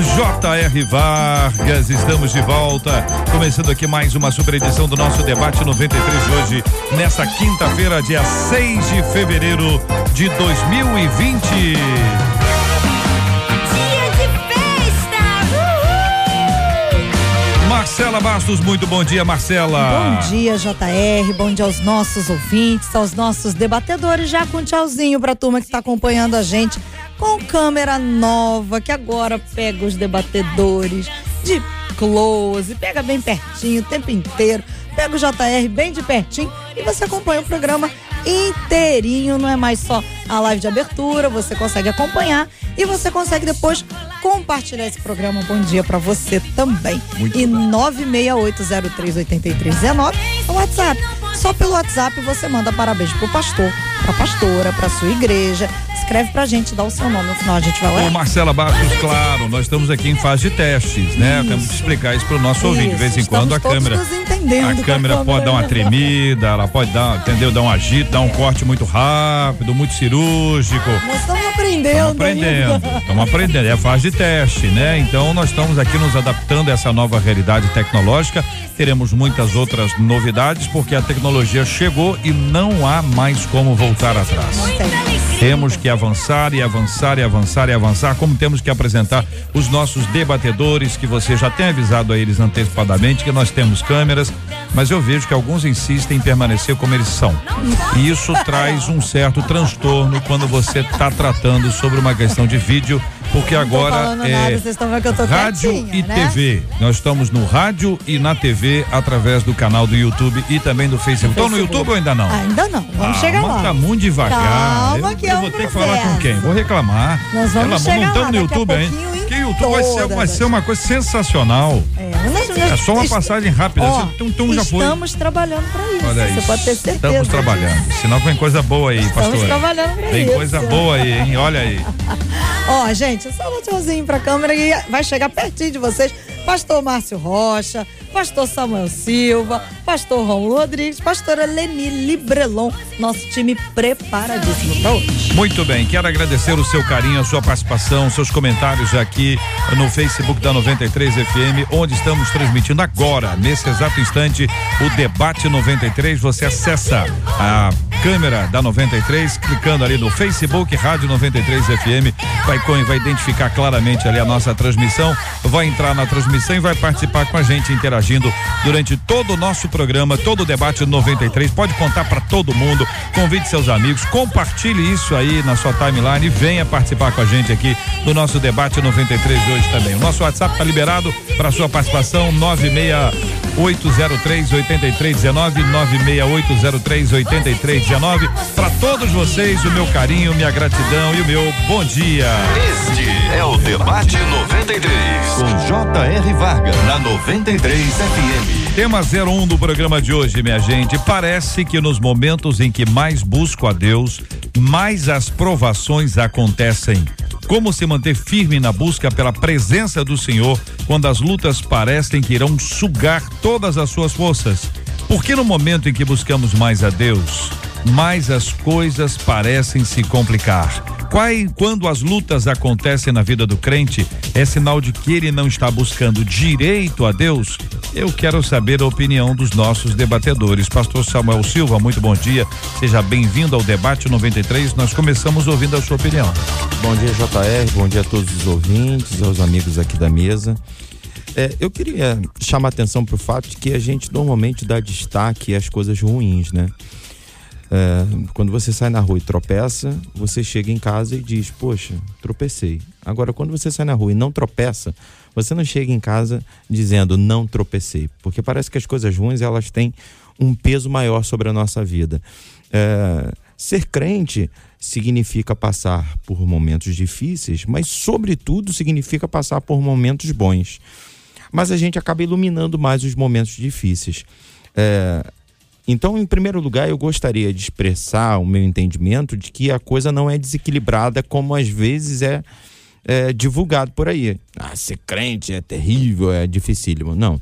J.R. Vargas, estamos de volta, começando aqui mais uma super edição do nosso debate 93 de hoje, nesta quinta-feira, dia 6 de fevereiro de 2020. Marcela Bastos, muito bom dia, Marcela. Bom dia, JR. Bom dia aos nossos ouvintes, aos nossos debatedores. Já com um tchauzinho pra turma que está acompanhando a gente com câmera nova, que agora pega os debatedores de close, pega bem pertinho o tempo inteiro, pega o JR bem de pertinho e você acompanha o programa inteirinho, não é mais só a live de abertura, você consegue acompanhar e você consegue depois compartilhar esse programa. Bom dia para você também. Muito e 968038319 é o WhatsApp. Só pelo WhatsApp você manda parabéns pro pastor, pra pastora, pra sua igreja, escreve pra gente, dá o seu nome, no final a gente vai lá. Ô Marcela Bastos, claro, nós estamos aqui em fase de testes, né? Isso. Temos que explicar isso pro nosso isso. ouvinte. De vez em quando a câmera. A câmera pode dar uma tremida, ela pode dar, entendeu? Dar um agito, dar um corte muito rápido, muito cirúrgico. Nós estamos aprendendo. Estamos aprendendo. Estamos aprendendo. É a fase de teste, né? Então nós estamos aqui nos adaptando a essa nova realidade tecnológica. Teremos muitas outras novidades, porque a tecnologia chegou e não há mais como voltar atrás. Temos que avançar e avançar e avançar e avançar, como temos que apresentar os nossos debatedores, que você já tem avisado a eles antecipadamente que nós temos câmeras, mas eu vejo que alguns insistem em permanecer como eles são. E isso traz um certo transtorno quando você está tratando sobre uma questão de vídeo porque agora é nada, rádio e né? TV. Nós estamos no rádio e na TV através do canal do YouTube e também do Facebook. Estão no YouTube ou ainda não? Ainda não. Vamos ah, chegar lá. Tá muito devagar. Calma, que eu, vou ter que falar com quem? Vou reclamar. Nós vamos Ela, chegar não estamos no YouTube ainda. Que YouTube vai ser, vai ser uma coisa sensacional. É, é só uma passagem rápida. Ó, já foi. Estamos trabalhando para isso. Olha Você pode ter certeza. Estamos trabalhando. Sinal que vem coisa boa aí, pastor. Estamos trabalhando para isso. Vem coisa boa aí, hein? Olha aí. Ó, gente, só um tchauzinho pra câmera e vai chegar pertinho de vocês. Pastor Márcio Rocha, pastor Samuel Silva, pastor Romulo Rodrigues, pastora Leni Librelon, nosso time preparadíssimo para hoje. Muito bem, quero agradecer o seu carinho, a sua participação, seus comentários aqui no Facebook da 93 FM, onde estamos transmitindo agora, nesse exato instante, o debate 93. Você acessa a câmera da 93, clicando ali no Facebook Rádio 93 FM, vai, vai identificar claramente ali a nossa transmissão, vai entrar na transmissão e vai participar com a gente, interagindo durante todo o nosso programa, todo o debate 93. Pode contar para todo mundo, convide seus amigos, compartilhe isso aí na sua timeline e venha participar com a gente aqui do nosso debate 93 de hoje também. O nosso WhatsApp está liberado para sua participação 96803 8319 96803 8319 19. Para todos vocês, o meu carinho, minha gratidão e o meu bom dia. Este é o Debate 93, com J.R. Vargas, na 93 FM. Tema 01 do programa de hoje, minha gente. Parece que nos momentos em que mais busco a Deus, mais as provações acontecem. Como se manter firme na busca pela presença do Senhor quando as lutas parecem que irão sugar todas as suas forças? Porque no momento em que buscamos mais a Deus, mais as coisas parecem se complicar. Quando as lutas acontecem na vida do crente, é sinal de que ele não está buscando direito a Deus? Eu quero saber a opinião dos nossos debatedores. Pastor Samuel Silva, muito bom dia. Seja bem-vindo ao debate 93. Nós começamos ouvindo a sua opinião. Bom dia, JR. Bom dia a todos os ouvintes, aos amigos aqui da mesa. É, eu queria chamar atenção para o fato de que a gente normalmente dá destaque às coisas ruins, né? É, quando você sai na rua e tropeça, você chega em casa e diz: Poxa, tropecei. Agora, quando você sai na rua e não tropeça, você não chega em casa dizendo não tropecei, porque parece que as coisas ruins elas têm um peso maior sobre a nossa vida. É, ser crente significa passar por momentos difíceis, mas, sobretudo, significa passar por momentos bons. Mas a gente acaba iluminando mais os momentos difíceis. É, então, em primeiro lugar, eu gostaria de expressar o meu entendimento de que a coisa não é desequilibrada como às vezes é, é divulgado por aí. Ah, ser crente é terrível, é dificílimo. Não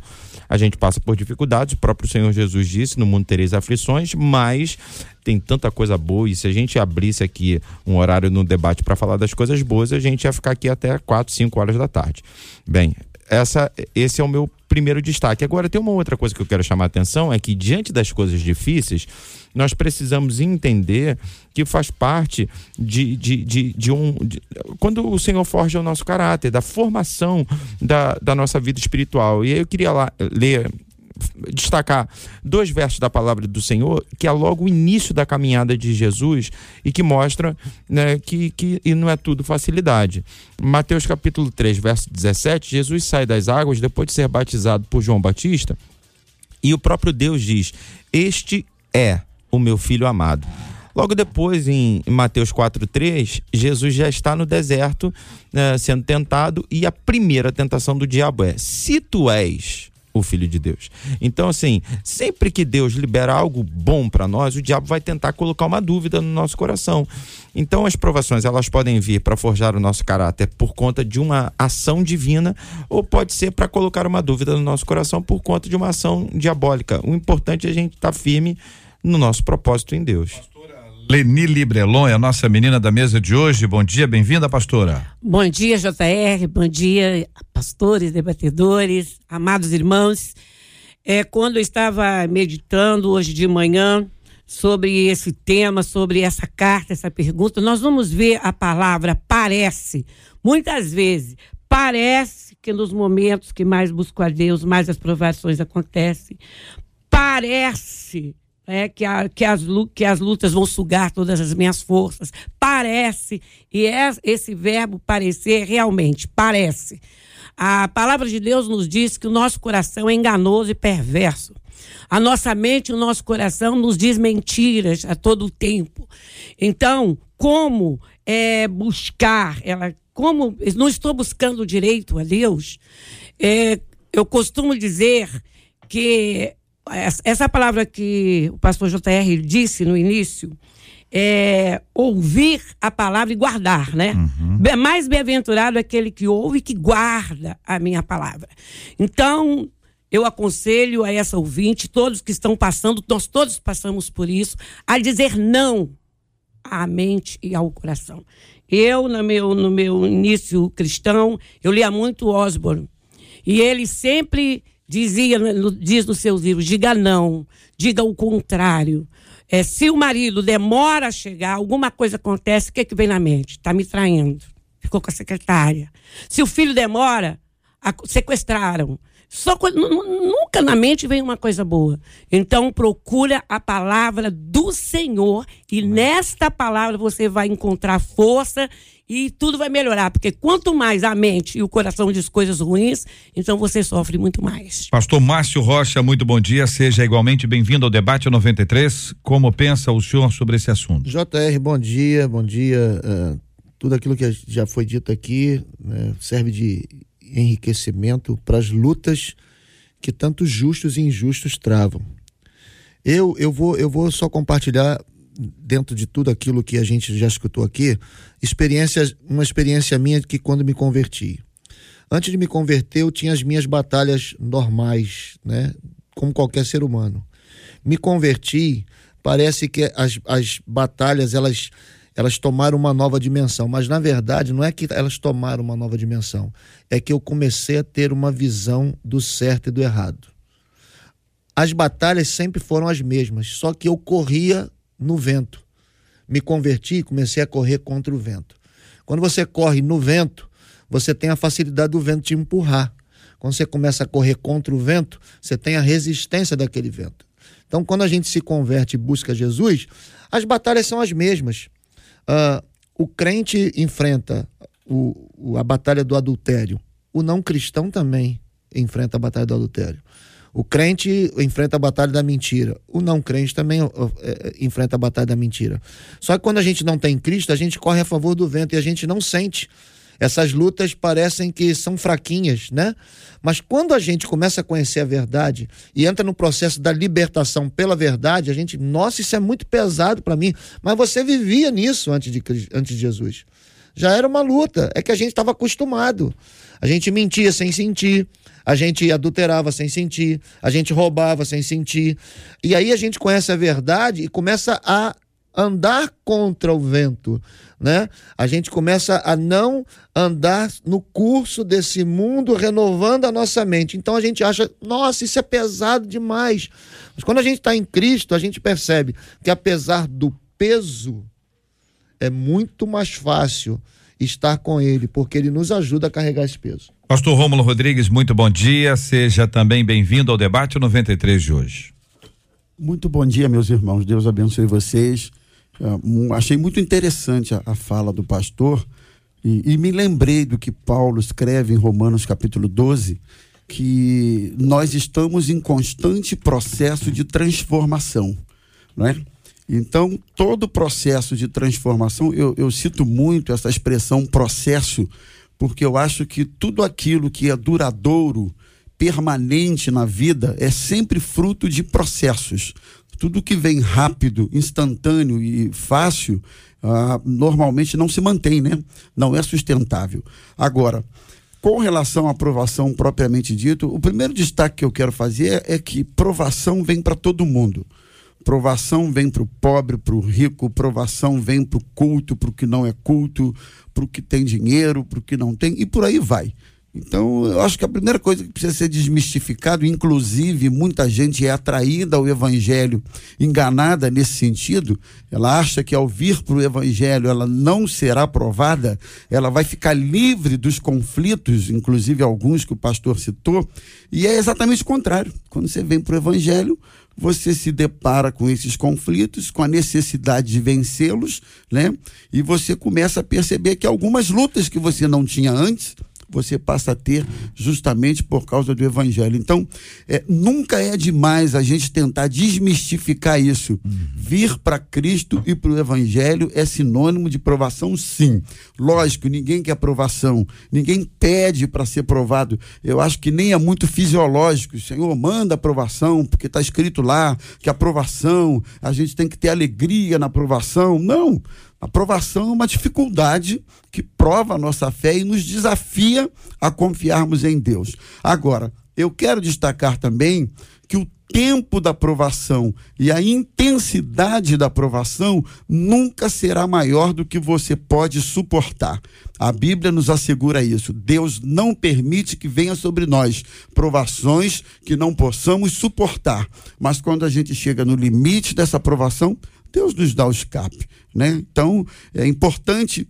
a gente passa por dificuldades, o próprio Senhor Jesus disse: no mundo tereis aflições, mas tem tanta coisa boa. E se a gente abrisse aqui um horário no debate para falar das coisas boas, a gente ia ficar aqui até 4, 5 horas da tarde. Bem, essa, esse é o meu primeiro destaque. Agora, tem uma outra coisa que eu quero chamar a atenção: é que diante das coisas difíceis, nós precisamos entender que faz parte de, de, de, de um. De, quando o Senhor forja o nosso caráter, da formação da, da nossa vida espiritual. E aí eu queria lá, ler destacar dois versos da palavra do Senhor, que é logo o início da caminhada de Jesus e que mostra né, que, que e não é tudo facilidade. Mateus capítulo 3, verso 17, Jesus sai das águas depois de ser batizado por João Batista e o próprio Deus diz: Este é o meu filho amado. Logo depois, em Mateus 4,3, Jesus já está no deserto né, sendo tentado, e a primeira tentação do diabo é: Se tu és o Filho de Deus. Então, assim, sempre que Deus libera algo bom para nós, o diabo vai tentar colocar uma dúvida no nosso coração. Então, as provações elas podem vir para forjar o nosso caráter por conta de uma ação divina, ou pode ser para colocar uma dúvida no nosso coração por conta de uma ação diabólica. O importante é a gente estar tá firme no nosso propósito em Deus. Leni Librelon é a nossa menina da mesa de hoje. Bom dia, bem-vinda, pastora. Bom dia, JR. Bom dia, pastores, debatedores, amados irmãos. É, quando eu estava meditando hoje de manhã sobre esse tema, sobre essa carta, essa pergunta, nós vamos ver a palavra parece. Muitas vezes, parece que nos momentos que mais busco a Deus, mais as provações acontecem. Parece é, que, a, que, as, que as lutas vão sugar todas as minhas forças. Parece, e é esse verbo parecer realmente, parece. A palavra de Deus nos diz que o nosso coração é enganoso e perverso. A nossa mente o nosso coração nos diz mentiras a todo o tempo. Então, como é, buscar ela? Como não estou buscando direito a Deus? É, eu costumo dizer que essa palavra que o pastor JR disse no início, é ouvir a palavra e guardar, né? Uhum. Mais bem-aventurado é aquele que ouve e que guarda a minha palavra. Então, eu aconselho a essa ouvinte, todos que estão passando, nós todos passamos por isso, a dizer não à mente e ao coração. Eu, no meu, no meu início cristão, eu lia muito Osborne. E ele sempre dizia, diz nos seus livros, diga não, diga o contrário. É, se o marido demora a chegar, alguma coisa acontece, o que, é que vem na mente? Está me traindo. Ficou com a secretária. Se o filho demora, a, sequestraram. Só, nunca na mente vem uma coisa boa. Então procura a palavra do Senhor e nesta palavra você vai encontrar força e tudo vai melhorar, porque quanto mais a mente e o coração diz coisas ruins, então você sofre muito mais. Pastor Márcio Rocha, muito bom dia, seja igualmente bem-vindo ao debate 93. Como pensa o senhor sobre esse assunto? JR, bom dia, bom dia. Uh, tudo aquilo que já foi dito aqui né, serve de enriquecimento para as lutas que tanto justos e injustos travam. Eu, eu, vou, eu vou só compartilhar dentro de tudo aquilo que a gente já escutou aqui, experiência, uma experiência minha que quando me converti. Antes de me converter, eu tinha as minhas batalhas normais, né? Como qualquer ser humano. Me converti, parece que as, as batalhas elas elas tomaram uma nova dimensão, mas na verdade não é que elas tomaram uma nova dimensão, é que eu comecei a ter uma visão do certo e do errado. As batalhas sempre foram as mesmas, só que eu corria no vento. Me converti e comecei a correr contra o vento. Quando você corre no vento, você tem a facilidade do vento te empurrar. Quando você começa a correr contra o vento, você tem a resistência daquele vento. Então, quando a gente se converte e busca Jesus, as batalhas são as mesmas. Uh, o crente enfrenta o, o, a batalha do adultério. O não cristão também enfrenta a batalha do adultério. O crente enfrenta a batalha da mentira. O não crente também é, enfrenta a batalha da mentira. Só que quando a gente não tem Cristo, a gente corre a favor do vento e a gente não sente. Essas lutas parecem que são fraquinhas, né? Mas quando a gente começa a conhecer a verdade e entra no processo da libertação pela verdade, a gente, nossa, isso é muito pesado para mim. Mas você vivia nisso antes de, antes de Jesus. Já era uma luta, é que a gente estava acostumado. A gente mentia sem sentir, a gente adulterava sem sentir, a gente roubava sem sentir. E aí a gente conhece a verdade e começa a andar contra o vento, né? A gente começa a não andar no curso desse mundo, renovando a nossa mente. Então a gente acha, nossa, isso é pesado demais. Mas quando a gente está em Cristo, a gente percebe que apesar do peso, é muito mais fácil estar com Ele, porque Ele nos ajuda a carregar esse peso. Pastor Rômulo Rodrigues, muito bom dia. Seja também bem-vindo ao debate 93 de hoje. Muito bom dia, meus irmãos. Deus abençoe vocês. Uh, achei muito interessante a, a fala do pastor e, e, me lembrei do que Paulo escreve em Romanos capítulo 12, que nós estamos em constante processo de transformação, não é? Então, todo processo de transformação, eu, eu cito muito essa expressão processo, porque eu acho que tudo aquilo que é duradouro, permanente na vida, é sempre fruto de processos. Tudo que vem rápido, instantâneo e fácil, ah, normalmente não se mantém, né? Não é sustentável. Agora, com relação à aprovação propriamente dito, o primeiro destaque que eu quero fazer é que provação vem para todo mundo. Provação vem para o pobre, para o rico, provação vem para o culto, para o que não é culto, para o que tem dinheiro, para o que não tem, e por aí vai. Então, eu acho que a primeira coisa que precisa ser desmistificado, inclusive muita gente é atraída ao evangelho, enganada nesse sentido, ela acha que ao vir para o evangelho ela não será aprovada, ela vai ficar livre dos conflitos, inclusive alguns que o pastor citou, e é exatamente o contrário. Quando você vem para o evangelho, você se depara com esses conflitos, com a necessidade de vencê-los, né? E você começa a perceber que algumas lutas que você não tinha antes, você passa a ter justamente por causa do evangelho. Então, é, nunca é demais a gente tentar desmistificar isso. Vir para Cristo e para o evangelho é sinônimo de provação, sim. Lógico, ninguém quer provação, ninguém pede para ser provado. Eu acho que nem é muito fisiológico. O Senhor manda aprovação, porque está escrito lá que aprovação, a gente tem que ter alegria na aprovação. Não. A provação é uma dificuldade que prova a nossa fé e nos desafia a confiarmos em Deus. Agora, eu quero destacar também que o tempo da provação e a intensidade da provação nunca será maior do que você pode suportar. A Bíblia nos assegura isso. Deus não permite que venha sobre nós provações que não possamos suportar. Mas quando a gente chega no limite dessa provação, Deus nos dá o escape, né? Então, é importante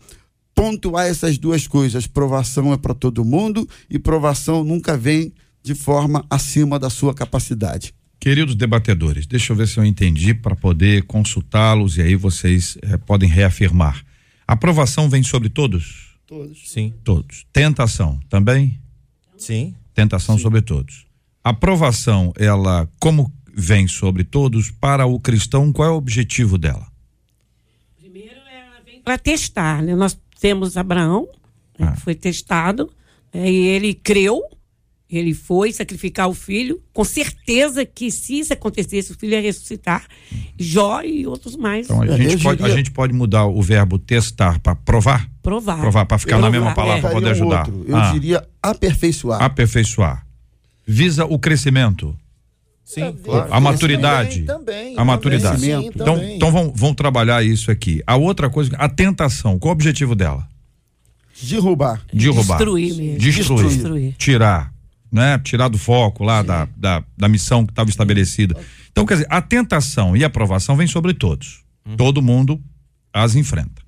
pontuar essas duas coisas. Provação é para todo mundo e provação nunca vem de forma acima da sua capacidade. Queridos debatedores, deixa eu ver se eu entendi para poder consultá-los e aí vocês eh, podem reafirmar. Aprovação vem sobre todos? Todos. Sim. Todos. Tentação também? Sim. Tentação Sim. sobre todos. Aprovação, ela como vem sobre todos, para o cristão, qual é o objetivo dela? Primeiro, ela vem para testar, né? Nós temos Abraão, né, Ah. que foi testado, né, e ele creu, ele foi sacrificar o filho, com certeza que se isso acontecesse, o filho ia ressuscitar. Jó e outros mais. Então a, É, gente, pode, a gente pode mudar o verbo testar para provar? provar. Provar, para ficar na mesma palavra, é. para poder um ajudar. outro. Eu Ah, diria aperfeiçoar. aperfeiçoar. Visa o crescimento. Sim, claro. A maturidade. Também, A maturidade. Também, sim, Então, também. então vamos, vamos trabalhar isso aqui. A outra coisa, a tentação, qual o objetivo dela? Derrubar. Derrubar. Destruir mesmo. Destruir. Destruir. Tirar. Né? Tirar do foco lá da, da, da missão que estava estabelecida. Então, quer dizer, a tentação e a aprovação vem sobre todos. Todo mundo as enfrenta.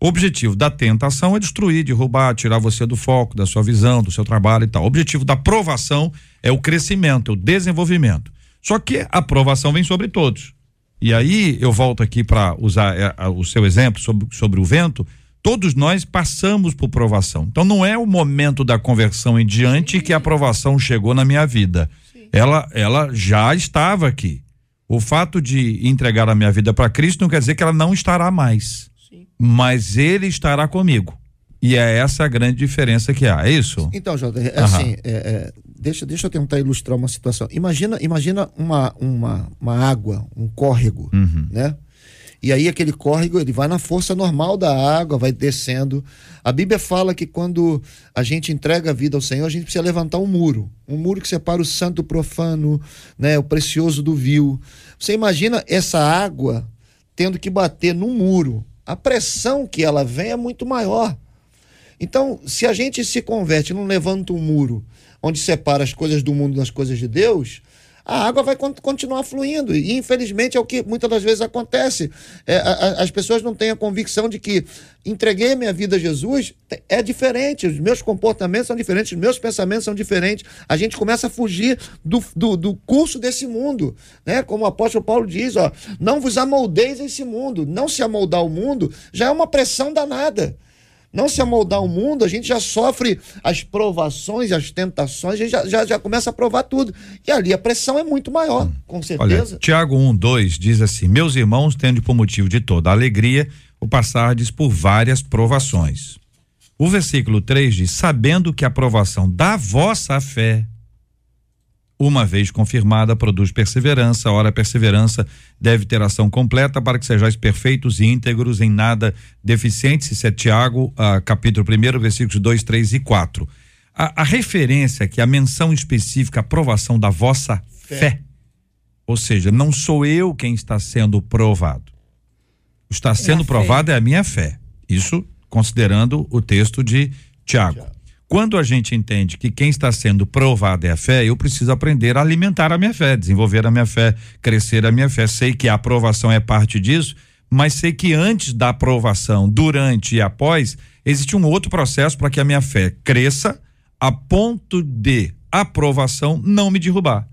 O objetivo da tentação é destruir, derrubar, tirar você do foco, da sua visão, do seu trabalho e tal. O objetivo da provação é o crescimento, o desenvolvimento. Só que a aprovação vem sobre todos. E aí eu volto aqui para usar é, a- o seu exemplo sobre, sobre o vento. Todos nós passamos por provação. Então não é o momento da conversão em diante que a provação chegou na minha vida. ela, ela já estava aqui. O fato de entregar a minha vida para Cristo não quer dizer que ela não estará mais. Sim. Mas ele estará comigo. E é essa a grande diferença que há, é isso? Então, Jota, é uhum. assim, é, é, deixa, deixa eu tentar ilustrar uma situação. Imagina, imagina uma, uma, uma água, um córrego, uhum. né? E aí aquele córrego, ele vai na força normal da água, vai descendo. A Bíblia fala que quando a gente entrega a vida ao Senhor, a gente precisa levantar um muro. Um muro que separa o santo do profano, né, o precioso do vil. Você imagina essa água tendo que bater no muro. A pressão que ela vem é muito maior. Então, se a gente se converte, não levanta um muro onde separa as coisas do mundo das coisas de Deus, a água vai continuar fluindo. E infelizmente é o que muitas das vezes acontece. É, a, as pessoas não têm a convicção de que entreguei minha vida a Jesus, é diferente, os meus comportamentos são diferentes, os meus pensamentos são diferentes. A gente começa a fugir do, do, do curso desse mundo. Né? Como o apóstolo Paulo diz, ó, não vos amoldeis esse mundo. Não se amoldar o mundo já é uma pressão danada não se amoldar o mundo, a gente já sofre as provações, as tentações, a gente já, já, já começa a provar tudo. E ali a pressão é muito maior, com certeza. Olha, Tiago 1, 2 diz assim: Meus irmãos, tendo por motivo de toda alegria o passardes por várias provações. O versículo 3 diz: Sabendo que a provação da vossa fé uma vez confirmada, produz perseverança. Ora, a perseverança deve ter ação completa para que sejais perfeitos e íntegros, em nada deficientes. Isso é Tiago, ah, capítulo 1, versículos 2, 3 e 4. A, a, referência que a menção específica, a aprovação da vossa fé. fé. Ou seja, não sou eu quem está sendo provado. Está sendo é provado é a minha fé. Isso considerando o texto de Tiago. Quando a gente entende que quem está sendo provado é a fé, eu preciso aprender a alimentar a minha fé, desenvolver a minha fé, crescer a minha fé. Sei que a aprovação é parte disso, mas sei que antes da aprovação, durante e após, existe um outro processo para que a minha fé cresça a ponto de aprovação não me derrubar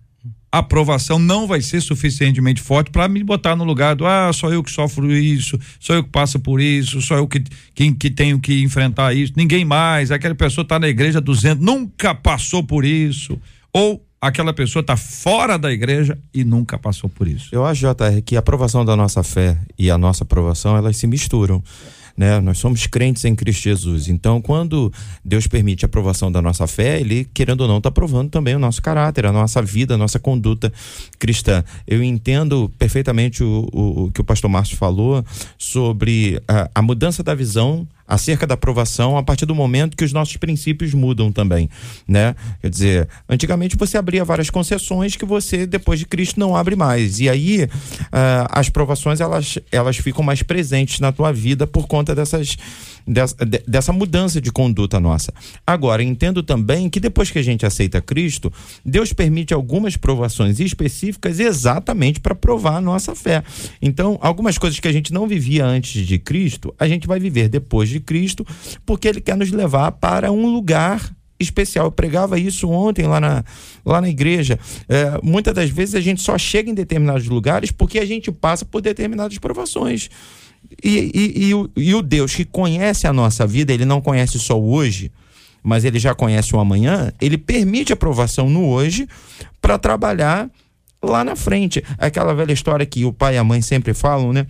a aprovação não vai ser suficientemente forte para me botar no lugar do ah, só eu que sofro isso, só eu que passo por isso, só eu que, que, que tenho que enfrentar isso, ninguém mais, aquela pessoa está na igreja 200, nunca passou por isso, ou aquela pessoa está fora da igreja e nunca passou por isso. Eu acho, JR, que a aprovação da nossa fé e a nossa aprovação, elas se misturam né? Nós somos crentes em Cristo Jesus. Então, quando Deus permite a aprovação da nossa fé, ele, querendo ou não, está aprovando também o nosso caráter, a nossa vida, a nossa conduta cristã. Eu entendo perfeitamente o, o, o que o pastor Márcio falou sobre a, a mudança da visão acerca da aprovação a partir do momento que os nossos princípios mudam também, né? Quer dizer, antigamente você abria várias concessões que você depois de Cristo não abre mais e aí uh, as provações elas elas ficam mais presentes na tua vida por conta dessas dessa, dessa mudança de conduta nossa. Agora, entendo também que depois que a gente aceita Cristo, Deus permite algumas provações específicas exatamente para provar a nossa fé. Então, algumas coisas que a gente não vivia antes de Cristo, a gente vai viver depois de Cristo, porque Ele quer nos levar para um lugar especial. Eu pregava isso ontem lá na, lá na igreja. É, muitas das vezes a gente só chega em determinados lugares porque a gente passa por determinadas provações. E, e, e, o, e o Deus que conhece a nossa vida, ele não conhece só o hoje, mas ele já conhece o amanhã, ele permite aprovação no hoje para trabalhar lá na frente. Aquela velha história que o pai e a mãe sempre falam, né?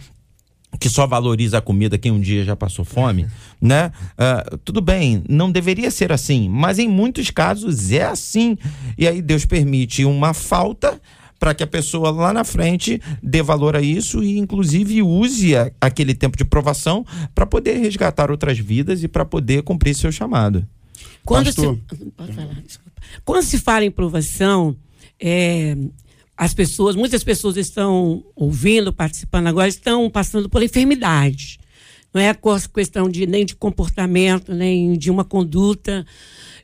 que só valoriza a comida quem um dia já passou fome, né? Uh, tudo bem, não deveria ser assim, mas em muitos casos é assim. E aí Deus permite uma falta para que a pessoa lá na frente dê valor a isso e, inclusive, use a, aquele tempo de provação para poder resgatar outras vidas e para poder cumprir seu chamado. Quando se, Quando se fala em provação, é, as pessoas, muitas pessoas estão ouvindo, participando agora, estão passando por enfermidades. Não é questão de, nem de comportamento, nem de uma conduta,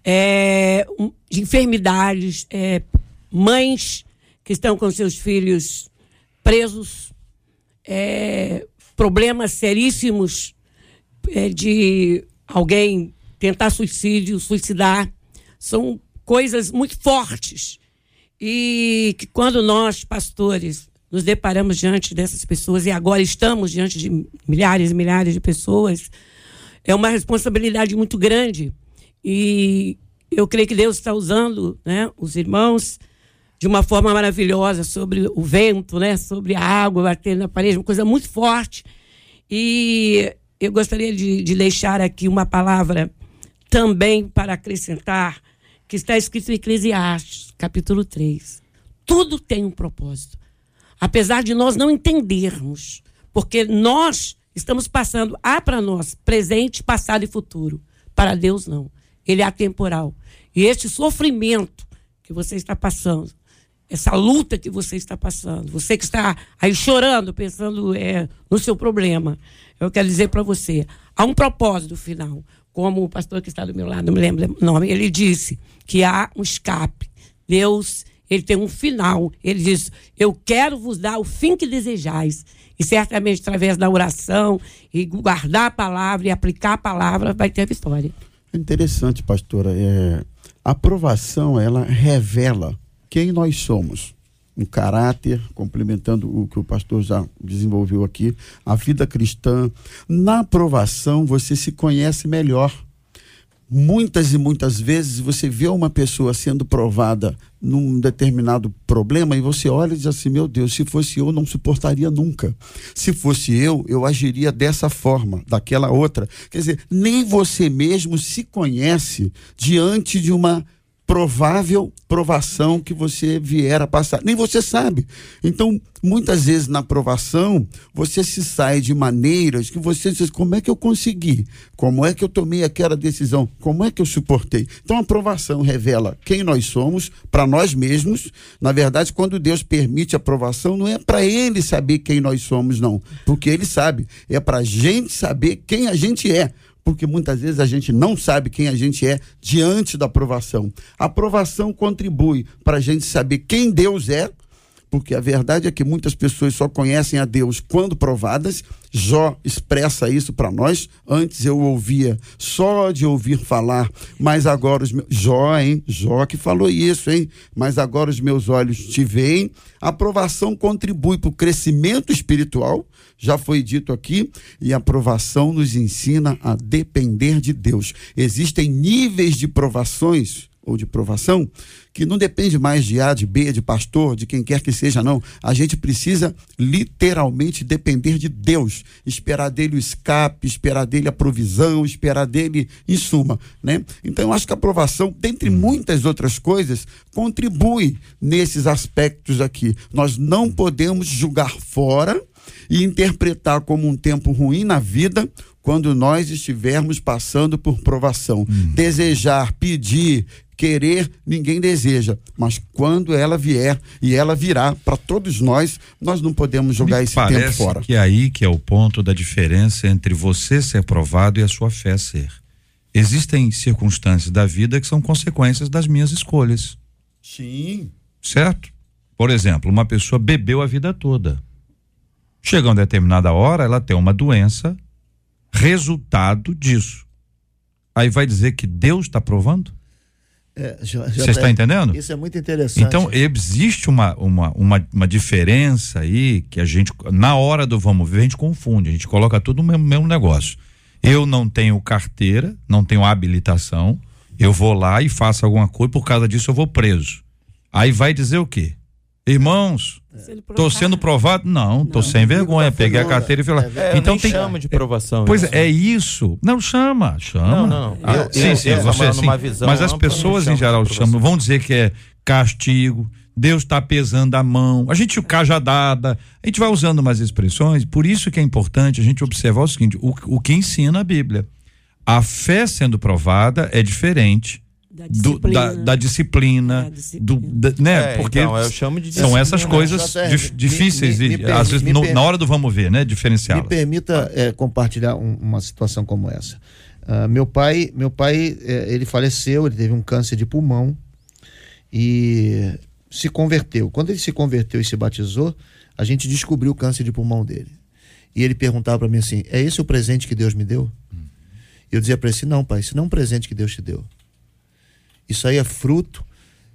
é, de enfermidades, é, mães que estão com seus filhos presos, é, problemas seríssimos é, de alguém tentar suicídio, suicidar, são coisas muito fortes. E que quando nós, pastores, nos deparamos diante dessas pessoas, e agora estamos diante de milhares e milhares de pessoas, é uma responsabilidade muito grande. E eu creio que Deus está usando né, os irmãos de uma forma maravilhosa sobre o vento, né? Sobre a água batendo na parede, uma coisa muito forte. E eu gostaria de, de deixar aqui uma palavra também para acrescentar, que está escrito em Eclesiastes, capítulo 3. Tudo tem um propósito. Apesar de nós não entendermos, porque nós estamos passando, há para nós presente, passado e futuro. Para Deus, não. Ele é atemporal. E este sofrimento que você está passando, essa luta que você está passando, você que está aí chorando, pensando é, no seu problema, eu quero dizer para você, há um propósito final. Como o pastor que está do meu lado, não me lembro o nome, ele disse que há um escape. Deus, ele tem um final. Ele diz: Eu quero vos dar o fim que desejais. E certamente, através da oração e guardar a palavra e aplicar a palavra, vai ter vitória. Interessante, pastora. É, a aprovação, ela revela quem nós somos um caráter, complementando o que o pastor já desenvolveu aqui, a vida cristã. Na aprovação, você se conhece melhor. Muitas e muitas vezes você vê uma pessoa sendo provada num determinado problema e você olha e diz assim: meu Deus, se fosse eu, não suportaria nunca. Se fosse eu, eu agiria dessa forma, daquela outra. Quer dizer, nem você mesmo se conhece diante de uma provável provação que você vier a passar. Nem você sabe. Então, muitas vezes na provação, você se sai de maneiras que você diz: como é que eu consegui? Como é que eu tomei aquela decisão? Como é que eu suportei? Então, a provação revela quem nós somos para nós mesmos. Na verdade, quando Deus permite a provação, não é para Ele saber quem nós somos, não. Porque Ele sabe. É para a gente saber quem a gente é porque muitas vezes a gente não sabe quem a gente é diante da aprovação. A aprovação contribui para a gente saber quem Deus é, porque a verdade é que muitas pessoas só conhecem a Deus quando provadas. Jó expressa isso para nós. Antes eu ouvia só de ouvir falar, mas agora os meus. Jó, hein? Jó que falou isso, hein? Mas agora os meus olhos te veem. A aprovação contribui para o crescimento espiritual, já foi dito aqui, e a aprovação nos ensina a depender de Deus. Existem níveis de provações ou de provação, que não depende mais de A, de B, de pastor, de quem quer que seja, não. A gente precisa literalmente depender de Deus, esperar dele o escape, esperar dele a provisão, esperar dele, em suma, né? Então eu acho que a aprovação, dentre muitas outras coisas, contribui nesses aspectos aqui. Nós não podemos julgar fora e interpretar como um tempo ruim na vida quando nós estivermos passando por provação. Hum. Desejar, pedir, querer ninguém deseja, mas quando ela vier e ela virá para todos nós, nós não podemos jogar Me esse tempo fora. Que é aí que é o ponto da diferença entre você ser provado e a sua fé ser. Existem circunstâncias da vida que são consequências das minhas escolhas. Sim. Certo? Por exemplo, uma pessoa bebeu a vida toda. Chega uma determinada hora, ela tem uma doença, resultado disso. Aí vai dizer que Deus está provando? Você é, está entendendo? Isso é muito interessante. Então, existe uma, uma, uma, uma, diferença aí que a gente, na hora do vamos ver, a gente confunde, a gente coloca tudo no mesmo, mesmo negócio. Eu não tenho carteira, não tenho habilitação, eu vou lá e faço alguma coisa, por causa disso eu vou preso. Aí vai dizer o quê? Irmãos, Estou sendo provado? Não, estou sem vergonha. Tá Peguei a carteira e falei. É, então tem chama de provação. Pois isso. é, é isso. Não chama, chama. Não, não. Ah, eu, sim, eu, sim, eu, você sim. Mas as pessoas em geral chamam, vão dizer que é castigo. Deus está pesando a mão. A gente cajadada. A gente vai usando umas expressões. Por isso que é importante a gente observar o seguinte: o, o que ensina a Bíblia. A fé sendo provada é diferente da disciplina, do, da, da disciplina, é, disciplina. Do, da, né? É, Porque então, eu chamo de são essas coisas dif, difíceis, me, me, me, às vezes no, na hora do vamos ver, né? Diferencial. Me permita é, compartilhar um, uma situação como essa. Uh, meu pai, meu pai, é, ele faleceu, ele teve um câncer de pulmão e se converteu. Quando ele se converteu e se batizou, a gente descobriu o câncer de pulmão dele. E ele perguntava para mim assim: "É esse o presente que Deus me deu?" Hum. Eu dizia para ele: assim, "Não, pai, isso não é um presente que Deus te deu. Isso aí é fruto.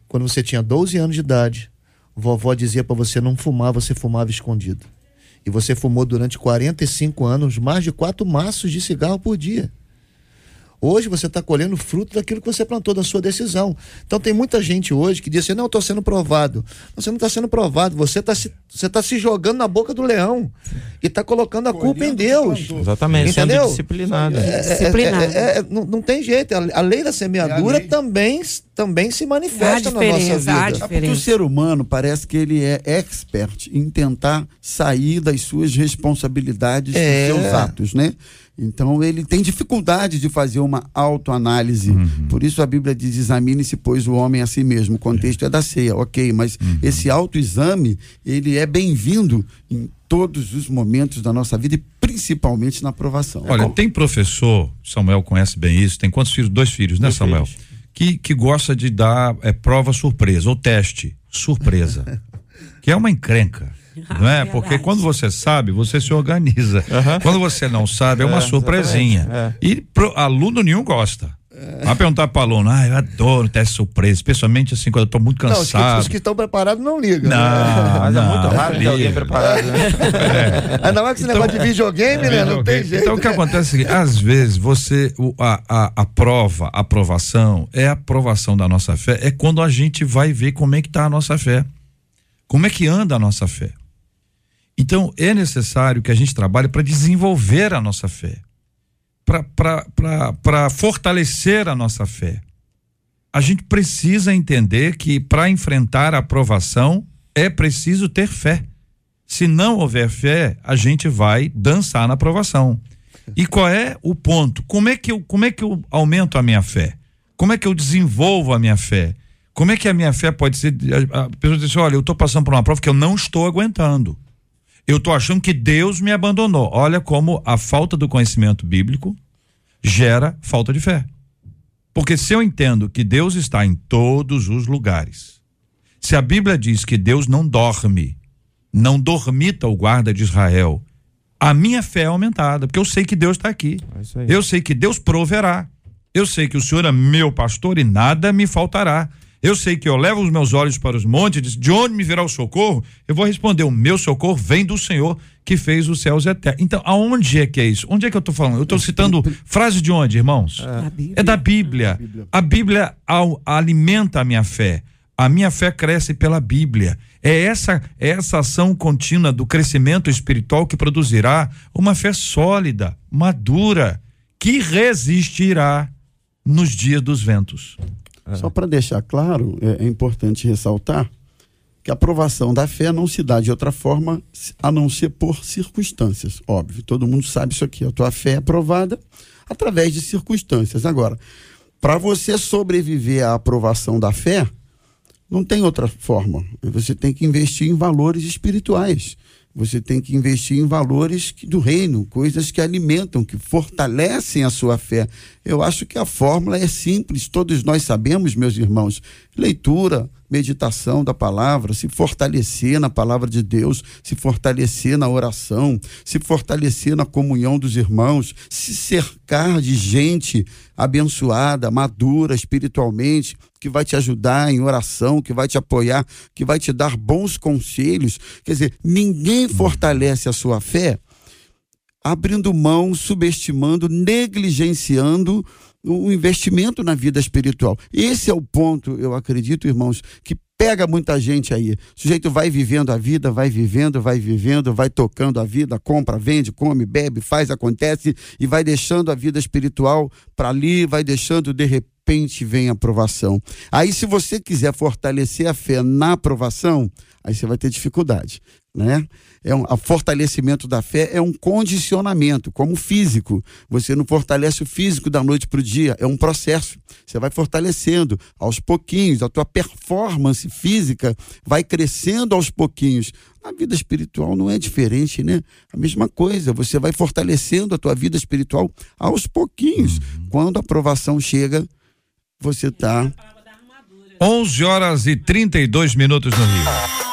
Quando você tinha 12 anos de idade, vovó dizia para você não fumar, você fumava escondido. E você fumou durante 45 anos mais de quatro maços de cigarro por dia. Hoje você está colhendo fruto daquilo que você plantou, da sua decisão. Então tem muita gente hoje que diz assim, não, eu estou sendo provado. Você não está sendo provado, você está se, você tá se jogando na boca do leão e está colocando a culpa em Deus. Exatamente, Entendeu? sendo disciplinado. É, é, Disciplinado. é, é, não, não tem jeito. A, lei da semeadura lei. também, também se manifesta na nossa vida. É porque o ser humano parece que ele é expert em tentar sair das suas responsabilidades É. dos seus atos, né? Então ele tem dificuldade de fazer uma autoanálise. Por isso a Bíblia diz: examine-se, pois, o homem a si mesmo. O contexto é da ceia, ok, mas esse autoexame ele é bem-vindo em todos os momentos da nossa vida e principalmente na aprovação. Olha, tem professor, Samuel conhece bem isso, tem quantos filhos? Dois filhos, né, Dois Samuel? filhos. Que, que gosta de dar é, prova surpresa, ou teste surpresa. que é uma encrenca. Não é? Verdade. Porque quando você sabe, você se organiza. Quando você não sabe, é uma É, surpresinha. exatamente, E pro, aluno nenhum gosta. Vai perguntar para aluno, ah, eu adoro teste surpresa, especialmente assim, quando eu tô muito Não, os que, cansado. os que estão preparados não ligam. né? Não, Mas é não, muito raro ter alguém preparado, né? Ainda mais que esse Então- negócio de videogame, né? Não tem Videogame. jeito. Então o que né? acontece é o seguinte, às vezes você, a, a, a prova, a aprovação, é a aprovação da nossa fé, é quando a gente vai ver como é que está a nossa fé. Como é que anda a nossa fé. Então é necessário que a gente trabalhe para desenvolver a nossa fé, para fortalecer a nossa fé. A gente precisa entender que para enfrentar a aprovação é preciso ter fé. Se não houver fé, a gente vai dançar na aprovação. E qual é o ponto? Como é que eu, como é que eu aumento a minha fé? Como é que eu desenvolvo a minha fé? Como é que a minha fé pode ser? A pessoa diz assim, olha, eu estou passando por uma prova que eu não estou aguentando. Eu estou achando que Deus me abandonou. Olha como a falta do conhecimento bíblico gera falta de fé. Porque se eu entendo que Deus está em todos os lugares, se a Bíblia diz que Deus não dorme, não dormita o guarda de Israel, a minha fé é aumentada, porque eu sei que Deus está aqui. É. Eu sei que Deus proverá. Eu sei que o Senhor é meu pastor e nada me faltará. Eu sei que eu levo os meus olhos para os montes, e diz, de onde me virá o socorro? Eu vou responder: o meu socorro vem do Senhor que fez os céus eternos. Então, aonde é que é isso? Onde é que eu estou falando? Eu estou citando frase de onde, irmãos? Da Bíblia. É da Bíblia. A Bíblia ao- alimenta a minha fé. A minha fé cresce pela Bíblia. É essa, é essa ação contínua do crescimento espiritual que produzirá uma fé sólida, madura, que resistirá nos dias dos ventos. Só para deixar claro, é, é importante ressaltar que a aprovação da fé não se dá de outra forma a não ser por circunstâncias. Óbvio, todo mundo sabe isso aqui. A tua fé é aprovada através de circunstâncias. Agora, para você sobreviver à aprovação da fé, não tem outra forma. Você tem que investir em valores espirituais. Você tem que investir em valores do reino, coisas que alimentam, que fortalecem a sua fé. Eu acho que a fórmula é simples, todos nós sabemos, meus irmãos. Leitura, meditação da palavra, se fortalecer na palavra de Deus, se fortalecer na oração, se fortalecer na comunhão dos irmãos, se cercar de gente abençoada, madura espiritualmente, que vai te ajudar em oração, que vai te apoiar, que vai te dar bons conselhos. Quer dizer, ninguém fortalece a sua fé abrindo mão, subestimando, negligenciando o investimento na vida espiritual. Esse é o ponto, eu acredito, irmãos, que pega muita gente aí. O sujeito vai vivendo a vida, vai vivendo, vai vivendo, vai tocando a vida, compra, vende, come, bebe, faz, acontece e vai deixando a vida espiritual para ali, vai deixando de repente vem a aprovação. Aí se você quiser fortalecer a fé na aprovação, aí você vai ter dificuldade, né? É um, o fortalecimento da fé é um condicionamento, como físico. Você não fortalece o físico da noite para o dia, é um processo. Você vai fortalecendo aos pouquinhos, a tua performance física vai crescendo aos pouquinhos. A vida espiritual não é diferente, né? A mesma coisa, você vai fortalecendo a tua vida espiritual aos pouquinhos. Quando a aprovação chega, você tá 11 horas e 32 minutos no Rio.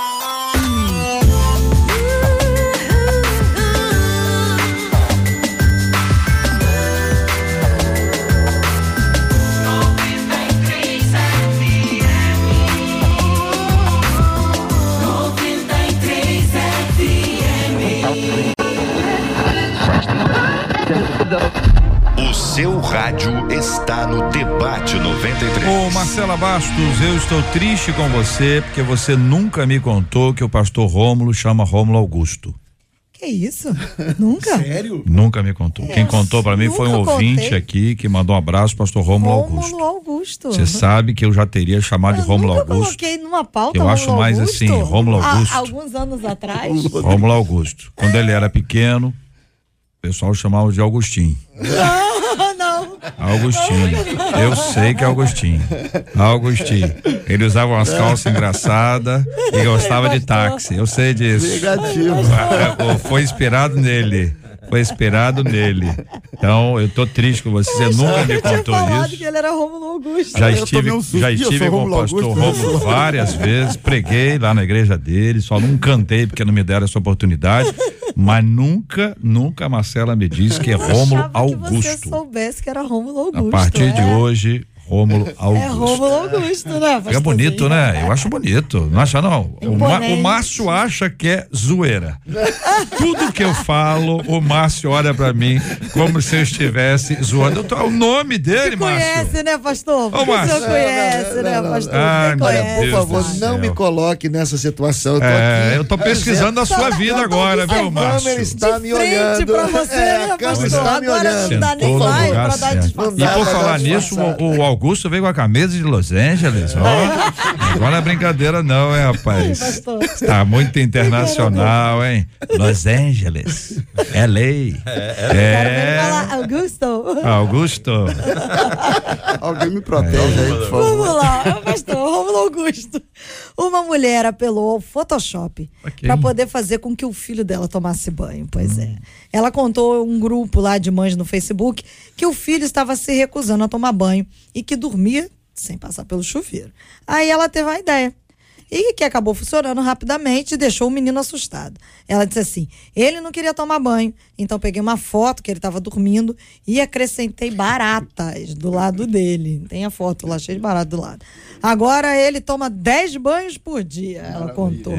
Seu rádio está 93. Ô Marcela Bastos, eu estou triste com você porque você nunca me contou que o pastor Rômulo chama Rômulo Augusto. Que isso? Nunca? Sério? Nunca me contou. Quem contou para mim foi um ouvinte contei. aqui que mandou um abraço, pastor Rômulo Augusto. Rômulo Augusto. Você sabe que eu já teria chamado de Eu Rômulo Augusto. coloquei numa pauta Eu acho Rômulo mais Augusto. assim, Rômulo Há- Augusto. alguns anos atrás. Rômulo Augusto. Quando ele era pequeno, o pessoal chamava de Augustinho. não, não. Augustinho. Eu sei que é Augustinho. Augustinho. Ele usava umas calças engraçadas e gostava de táxi. Eu sei disso. Negativo. Foi inspirado nele. Foi inspirado nele. Então, eu tô triste com você. Você nunca me contou isso. que ele era Rômulo Augusto. Já Eu estive, um já estive com o pastor Augusto. Rômulo várias vezes, preguei lá na igreja dele, só não cantei porque não me deram essa oportunidade, mas nunca, nunca a Marcela me disse que é Rômulo achava que você Augusto. soubesse que era Rômulo Augusto. A partir de é. hoje, Rômulo É Augusto. Rômulo Augusto, né? Fica pastorzinho? bonito, né? Eu acho bonito. Não acha, não? O, Ma- o Márcio acha que é zoeira. Tudo que eu falo, o Márcio olha pra mim como se eu estivesse zoando. Eu tô- o nome dele, Você Márcio. conhece, né, pastor? Ô, Márcio. Você conhece, Não, não, né, não, não. pastor? Meu conhece. Por favor, não me coloque nessa situação. Eu tô É, aqui. eu tô pesquisando a sua vida agora, viu, A Márcio? câmera está me olhando. pra você, É, né, a câmera está me Agora olhando. não dá nem mais pra dar certo. disfarçado. E por falar nisso, o, o Augusto veio com a camisa de Los Angeles. agora não é brincadeira, não, hein, rapaz? Tá muito internacional, hein? Los Angeles. É lei. Quero É. falar, Augusto. Augusto. Alguém me protege aí, por favor. Vamos lá, pastor, Rômulo Augusto. Uma mulher apelou ao Photoshop Ok. para poder fazer com que o filho dela tomasse banho. Pois é. Ela contou a um grupo lá de mães no Facebook que o filho estava se recusando a tomar banho e que dormia sem passar pelo chuveiro. Aí ela teve a ideia. E que acabou funcionando rapidamente e deixou o menino assustado. Ela disse assim: ele não queria tomar banho, então peguei uma foto que ele estava dormindo e acrescentei baratas do lado dele. Tem a foto lá cheia de baratas do lado. Agora ele toma 10 banhos por dia, ela contou.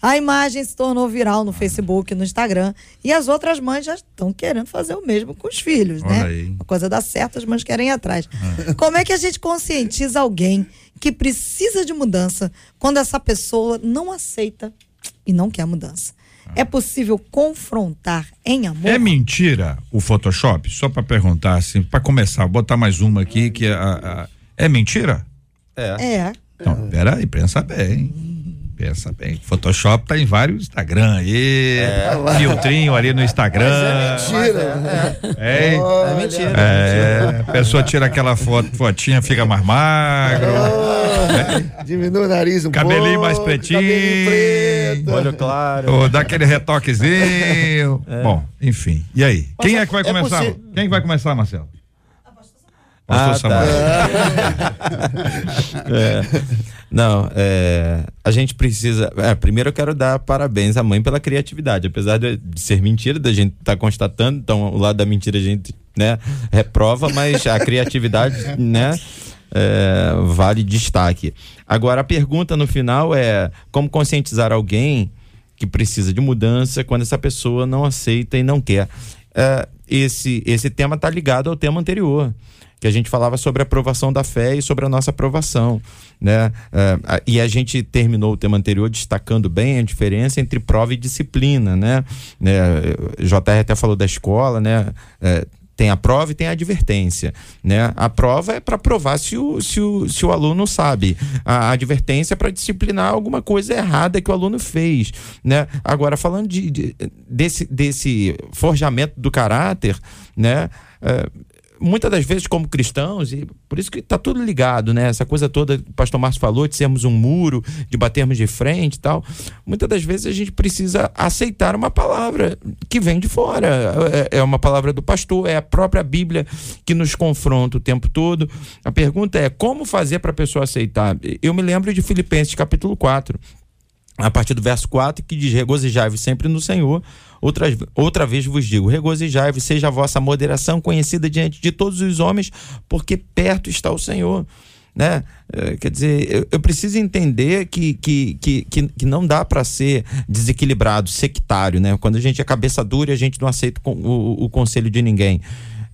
A imagem se tornou viral no Facebook, no Instagram, e as outras mães já estão querendo fazer o mesmo com os filhos, Olha né? aí. A coisa dá certo, as mães querem ir atrás. Como é que a gente conscientiza alguém que precisa de mudança quando essa pessoa não aceita e não quer mudança? É possível confrontar em amor? É mentira o Photoshop? Só pra perguntar assim, pra começar, vou botar mais uma aqui que é a, a- é mentira? É. É. Então, peraí, pensa bem. Pensa bem. Photoshop tá em vários Instagram aí. Filtrinho ali no Instagram. Mentira. É, É mentira. é, a pessoa tira aquela foto, fotinha, fica mais magro. Diminui o nariz um Cabelinho pouco. mais pretinho. Cabelinho preto. Olho claro. Ou dá aquele retoquezinho. Bom, enfim. E aí? Quem é que vai é começar? possi- Quem que vai começar, Marcelo? Ah, tá. É. Não, é, a gente precisa. é, primeiro eu quero dar parabéns à mãe pela criatividade. Apesar de, de ser mentira, da gente estar constatando, então o lado da mentira a gente né, reprova, mas a criatividade né, é, vale destaque. Agora, a pergunta no final é: como conscientizar alguém que precisa de mudança quando essa pessoa não aceita e não quer? É, esse, esse tema está ligado ao tema anterior que a gente falava sobre a aprovação da fé e sobre a nossa aprovação, né? É, e a gente terminou o tema anterior destacando bem a diferença entre prova e disciplina, né? É, JR até falou da escola, né? É, tem a prova e tem a advertência, né? A prova é para provar se o, se, o, se o aluno sabe. A advertência é para disciplinar alguma coisa errada que o aluno fez, né? Agora, falando de, de- desse, desse forjamento do caráter, né? É, muitas das vezes como cristãos e por isso que está tudo ligado né? Essa coisa toda que o pastor Márcio falou de sermos um muro de batermos de frente e tal. Muitas das vezes a gente precisa aceitar uma palavra que vem de fora. É, é uma palavra do pastor é a própria Bíblia que nos confronta o tempo todo. A pergunta é como fazer para a pessoa aceitar? Eu me lembro de Filipenses capítulo 4 a partir do verso 4, que diz: Regozijai-vos sempre no Senhor. Outra, outra vez vos digo: regozijai-vos, seja a vossa moderação conhecida diante de todos os homens, porque perto está o Senhor. Né? Eh, Quer dizer, eu, eu preciso entender que, que, que, que, que não dá para ser desequilibrado, sectário, né? Quando a gente é cabeça dura, a gente não aceita o, o, o conselho de ninguém.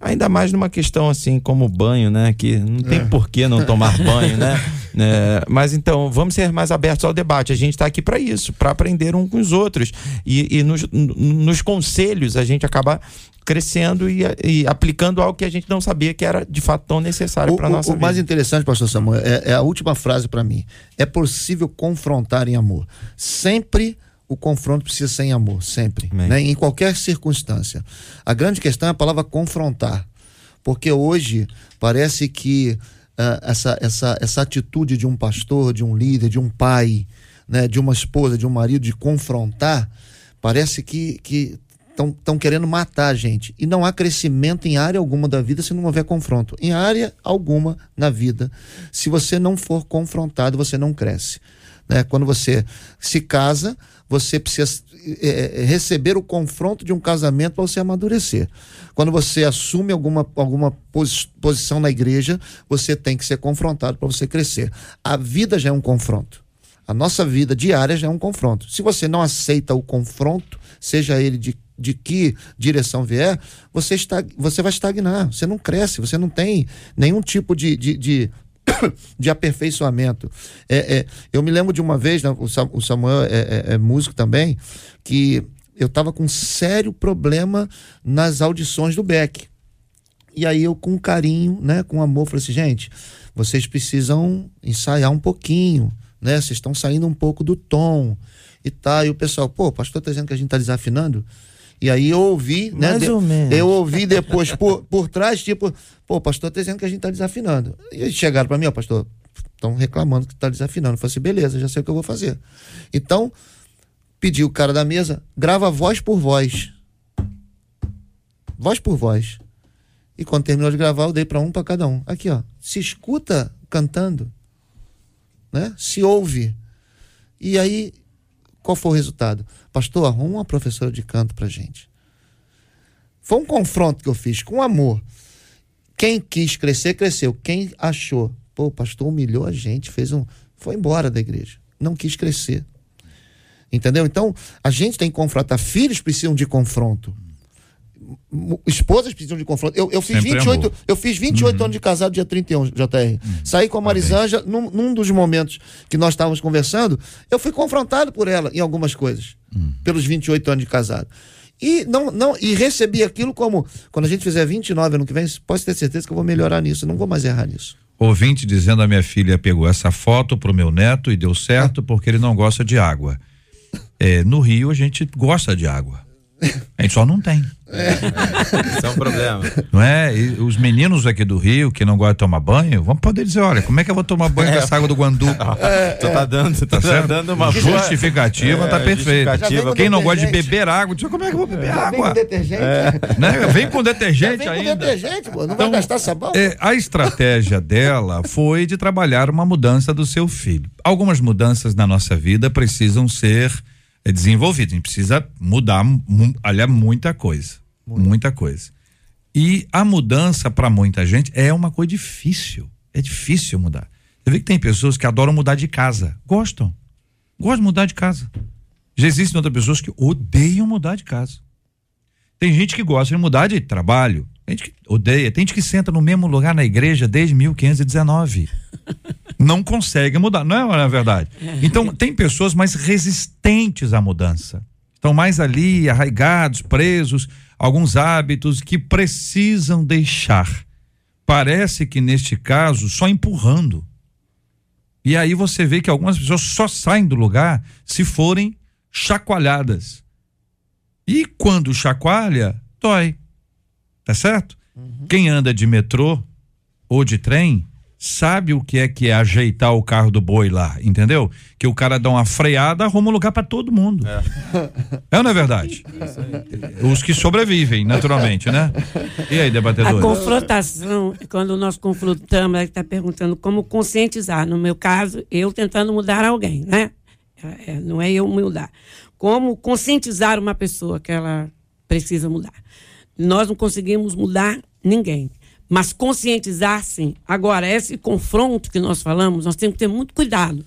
Ainda mais numa questão assim como banho, né? Que não tem é. por que não tomar banho, né? É, mas então, vamos ser mais abertos ao debate. A gente está aqui para isso, para aprender um com os outros. E, e nos, nos, conselhos a gente acaba crescendo e, e, aplicando algo que a gente não sabia que era de fato tão necessário para nossa o, vida. O mais interessante, pastor Samuel, é, é a última frase para mim. É possível confrontar em amor. Sempre o confronto precisa ser em amor, sempre, né? em qualquer circunstância. A grande questão é a palavra confrontar, porque hoje parece que uh, essa, essa, essa atitude de um pastor, de um líder, de um pai, né, de uma esposa, de um marido, de confrontar, parece que, que estão querendo matar a gente. E não há crescimento em área alguma da vida se não houver confronto. Em área alguma na vida, se você não for confrontado, você não cresce. Né? Quando você se casa, você precisa é, é receber o confronto de um casamento para você amadurecer. Quando você assume alguma, alguma pos, posição na igreja, você tem que ser confrontado para você crescer. A vida já é um confronto. A nossa vida diária já é um confronto. Se você não aceita o confronto, seja ele de de que direção vier, você, está, você vai estagnar, você não cresce, você não tem nenhum tipo de, de, de, de aperfeiçoamento. É, é, eu me lembro de uma vez, né, o Samuel é, é, é músico também, que eu estava com um sério problema nas audições do Beck. E aí eu, com carinho, né, com amor, falei assim, gente, vocês precisam ensaiar um pouquinho, né? Vocês estão saindo um pouco do tom e tá. E o pessoal, pô, o pastor tá dizendo que a gente tá desafinando. E aí eu ouvi, né, Mais ou menos. Eu ouvi depois por, por trás, tipo, pô, pastor tá dizendo que a gente tá desafinando. E eles chegaram para mim, ó, pastor, estão reclamando que tá desafinando. Eu falei assim, beleza, já sei o que eu vou fazer. Então, pedi o cara da mesa, grava voz por voz. Voz por voz. E quando terminou de gravar, eu dei para um para cada um. Aqui, ó. Se escuta cantando, né? Se ouve. E aí qual foi o resultado? Pastor, arruma uma professora de canto pra gente. Foi um confronto que eu fiz com amor. Quem quis crescer, cresceu. Quem achou, pô, o pastor humilhou a gente, fez um. Foi embora da igreja. Não quis crescer. Entendeu? Então, a gente tem que confrontar. Filhos precisam de confronto esposas precisam de confronto. Eu, eu fiz Sempre 28, eu fiz 28 uhum. anos de casado dia 31, JR. Uhum. Saí com a Marisanja num, num, dos momentos que nós estávamos conversando, eu fui confrontado por ela em algumas coisas, uhum. pelos 28 anos de casado. E não, não e recebi aquilo como quando a gente fizer 29 ano que vem, pode ter certeza que eu vou melhorar nisso, não vou mais errar nisso. Ouvinte dizendo a minha filha pegou essa foto pro meu neto e deu certo porque ele não gosta de água. É, no Rio a gente gosta de água. A gente só não tem. É. Isso é um problema. Não é? E os meninos aqui do Rio que não gostam de tomar banho, vamos poder dizer, olha, como é que eu vou tomar banho com essa água do Guandu? É, tu tá dando, tu tá, tá dando uma justificativa, tá é, tá perfeita. Quem não gosta de beber água, diz, como é que eu vou beber água? Vem com detergente. É. Né? Vem com detergente vem ainda. Com detergente, pô, não então, vai gastar sabão. É, a estratégia dela foi de trabalhar uma mudança do seu filho. Algumas mudanças na nossa vida precisam ser é desenvolvido. A gente precisa mudar, aliás, muita coisa. Muita coisa. E a mudança para muita gente é uma coisa difícil. É difícil mudar. Você vê que tem pessoas que adoram mudar de casa. Gostam. Gostam de mudar de casa. Já existem outras pessoas que odeiam mudar de casa. Tem gente que gosta de mudar de trabalho. Tem gente que odeia. Tem gente que senta no mesmo lugar na igreja desde 1519. não consegue mudar, não é, na é verdade? É. Então, tem pessoas mais resistentes à mudança. Estão mais ali, arraigados, presos, alguns hábitos que precisam deixar. Parece que neste caso, só empurrando. E aí você vê que algumas pessoas só saem do lugar se forem chacoalhadas. E quando chacoalha, dói. Tá certo? Uhum. Quem anda de metrô ou de trem sabe o que é que é ajeitar o carro do boi lá, entendeu? Que o cara dá uma freada, arruma um lugar para todo mundo. É. é ou não é verdade? Os que sobrevivem, naturalmente, né? E aí, debatedor? A confrontação, quando nós confrontamos, ela está perguntando como conscientizar. No meu caso, eu tentando mudar alguém, né? É, é, não é eu mudar. Como conscientizar uma pessoa que ela precisa mudar. Nós não conseguimos mudar ninguém mas conscientizar sim. Agora, esse confronto que nós falamos, nós temos que ter muito cuidado,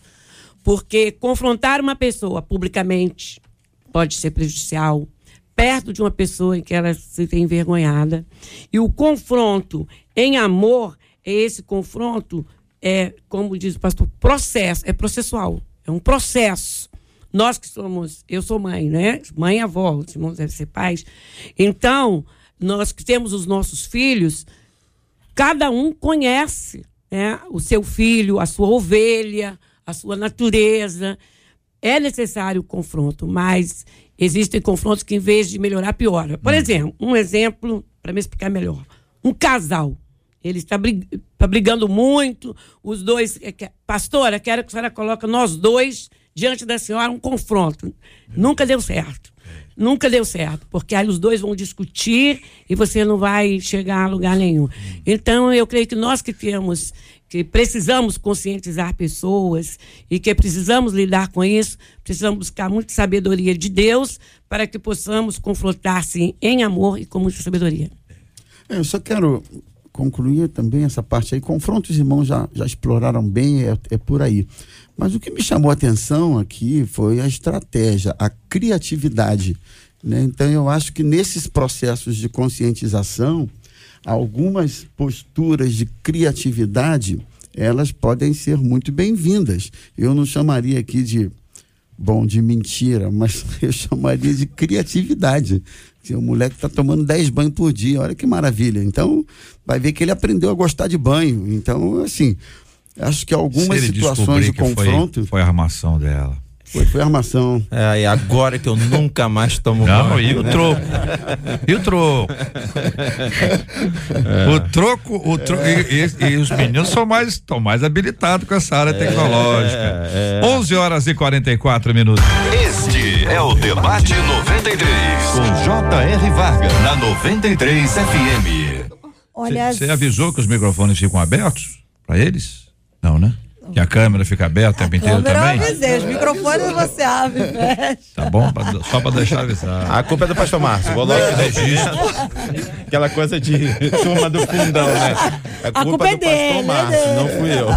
porque confrontar uma pessoa publicamente pode ser prejudicial, perto de uma pessoa em que ela se tem envergonhada. E o confronto em amor é esse confronto, é, como diz o pastor, processo, é processual, é um processo. Nós que somos, eu sou mãe, né? Mãe e avó, os irmãos devem ser pais. Então, nós que temos os nossos filhos, cada um conhece né, o seu filho, a sua ovelha, a sua natureza. É necessário o confronto, mas existem confrontos que, em vez de melhorar, piora. Por hum. exemplo, um exemplo, para me explicar melhor: um casal. Ele está brigando, está brigando muito, os dois. É pastora, quero que a senhora coloque nós dois diante da senhora um confronto. Nunca deu certo. Nunca deu certo, porque aí os dois vão discutir e você não vai chegar a lugar nenhum. Então, eu creio que nós que temos, que precisamos conscientizar pessoas e que precisamos lidar com isso, precisamos buscar muita sabedoria de Deus para que possamos confrontar, sim, em amor e com muita sabedoria. É, eu só quero concluir também essa parte aí. Confrontos, irmãos já, já exploraram bem, é, é por aí. Mas o que me chamou a atenção aqui foi a estratégia, a criatividade. Né? Então, eu acho que nesses processos de conscientização, algumas posturas de criatividade elas podem ser muito bem-vindas. Eu não chamaria aqui de bom de mentira, mas eu chamaria de criatividade. O moleque está tomando 10 banhos por dia, olha que maravilha. Então, vai ver que ele aprendeu a gostar de banho. Então, assim, Acho que algumas situações de confronto. Foi, foi a armação dela. Foi, foi armação. É, e agora que eu nunca mais tomo Não, banho, e o né? troco? E o troco? É. O troco, o troco e, e, e, os meninos são mais, estão mais habilitados com essa área é, tecnológica. É, 11 horas e 44 minutos. Este é o Debate 93, com J.R. Varga, na 93 FM. Olha. Você avisou que os microfones ficam abertos para eles? Não, né? Que a câmera fica aberta o tempo inteiro também? Eu avisei, os microfones você abre e fecha. Tá bom? Só pra deixar avisar. A culpa é do pastor Márcio. Vou logo registro. Aquela coisa de turma do fundão, né? A culpa, a culpa é, é do dele, pastor Márcio, não fui eu.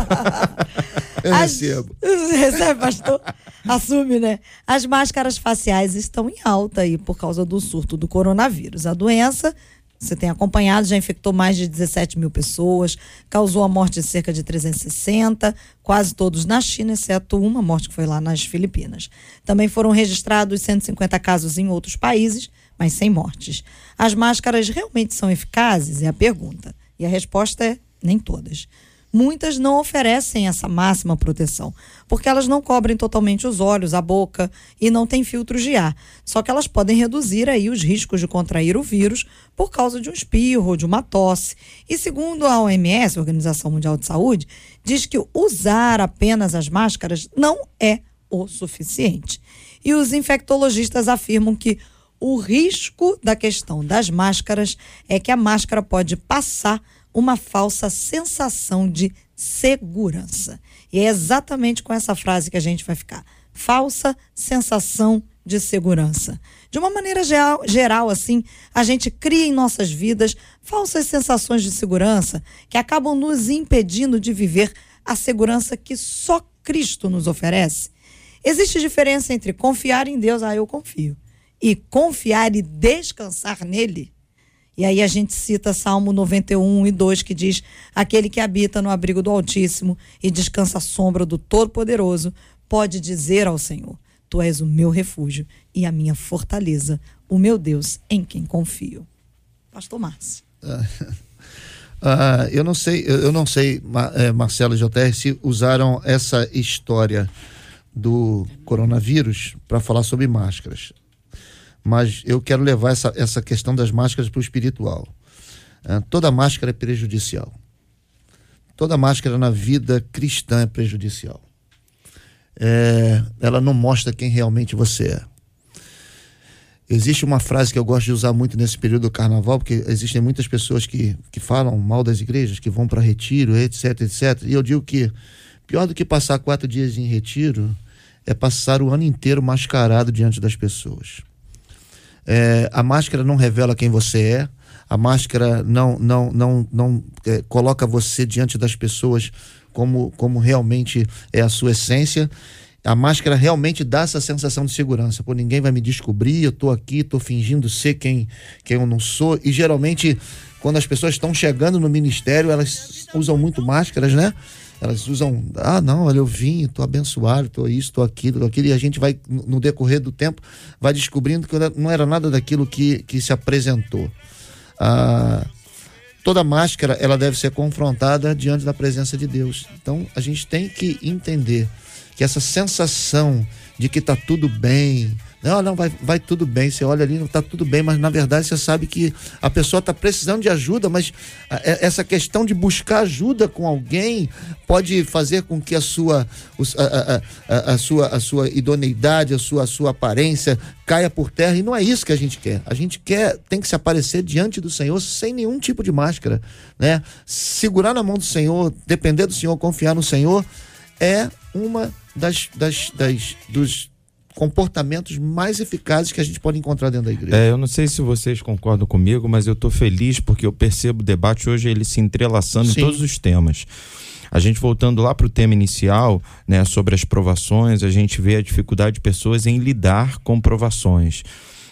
Eu recebo. Recebe, pastor? Assume, né? As máscaras faciais estão em alta aí por causa do surto do coronavírus. A doença você tem acompanhado, já infectou mais de 17 mil pessoas, causou a morte de cerca de 360, quase todos na China, exceto uma morte que foi lá nas Filipinas. Também foram registrados 150 casos em outros países, mas sem mortes. As máscaras realmente são eficazes? É a pergunta. E a resposta é nem todas muitas não oferecem essa máxima proteção, porque elas não cobrem totalmente os olhos, a boca e não têm filtros de ar. Só que elas podem reduzir aí os riscos de contrair o vírus por causa de um espirro de uma tosse. E segundo a OMS, Organização Mundial de Saúde, diz que usar apenas as máscaras não é o suficiente. E os infectologistas afirmam que o risco da questão das máscaras é que a máscara pode passar uma falsa sensação de segurança. E é exatamente com essa frase que a gente vai ficar. Falsa sensação de segurança. De uma maneira geral, geral, assim, a gente cria em nossas vidas falsas sensações de segurança que acabam nos impedindo de viver a segurança que só Cristo nos oferece. Existe diferença entre confiar em Deus, ah, eu confio, e confiar e descansar nele. E aí a gente cita Salmo 91 e 2, que diz: Aquele que habita no abrigo do Altíssimo e descansa à sombra do Todo-Poderoso, pode dizer ao Senhor: Tu és o meu refúgio e a minha fortaleza, o meu Deus em quem confio. Pastor Márcio. Uh, eu não sei, eu não sei, é, Marcelo JR, se usaram essa história do coronavírus para falar sobre máscaras mas eu quero levar essa, essa questão das máscaras para o espiritual. É, toda máscara é prejudicial. Toda máscara na vida cristã é prejudicial. É, ela não mostra quem realmente você é. Existe uma frase que eu gosto de usar muito nesse período do carnaval, porque existem muitas pessoas que, que falam mal das igrejas, que vão para retiro, etc, etc. E eu digo que pior do que passar quatro dias em retiro é passar o ano inteiro mascarado diante das pessoas. É, a máscara não revela quem você é, a máscara não, não, não, não é, coloca você diante das pessoas como, como realmente é a sua essência. a máscara realmente dá essa sensação de segurança. Pô, ninguém vai me descobrir, eu tô aqui, tô fingindo ser quem, quem eu não sou. E geralmente, quando as pessoas estão chegando no ministério, elas usam muito máscaras, né? Elas usam, ah, não, olha, eu vim, tô abençoado, tô isso, tô aquilo, tô aquilo, e a gente vai, no decorrer do tempo, vai descobrindo que não era nada daquilo que, que se apresentou. Ah, toda máscara, ela deve ser confrontada diante da presença de Deus. Então, a gente tem que entender que essa sensação de que está tudo bem, não, não, vai, vai tudo bem. Você olha ali, não está tudo bem, mas na verdade você sabe que a pessoa está precisando de ajuda, mas essa questão de buscar ajuda com alguém pode fazer com que a sua, a, a, a, sua, a sua idoneidade, a sua, a sua aparência caia por terra. E não é isso que a gente quer. A gente quer, tem que se aparecer diante do Senhor sem nenhum tipo de máscara, né? Segurar na mão do Senhor, depender do Senhor, confiar no Senhor é uma das, das, das dos comportamentos mais eficazes que a gente pode encontrar dentro da igreja. É, eu não sei se vocês concordam comigo, mas eu estou feliz porque eu percebo o debate hoje ele se entrelaçando Sim. em todos os temas. A gente voltando lá para o tema inicial, né, sobre as provações, a gente vê a dificuldade de pessoas em lidar com provações,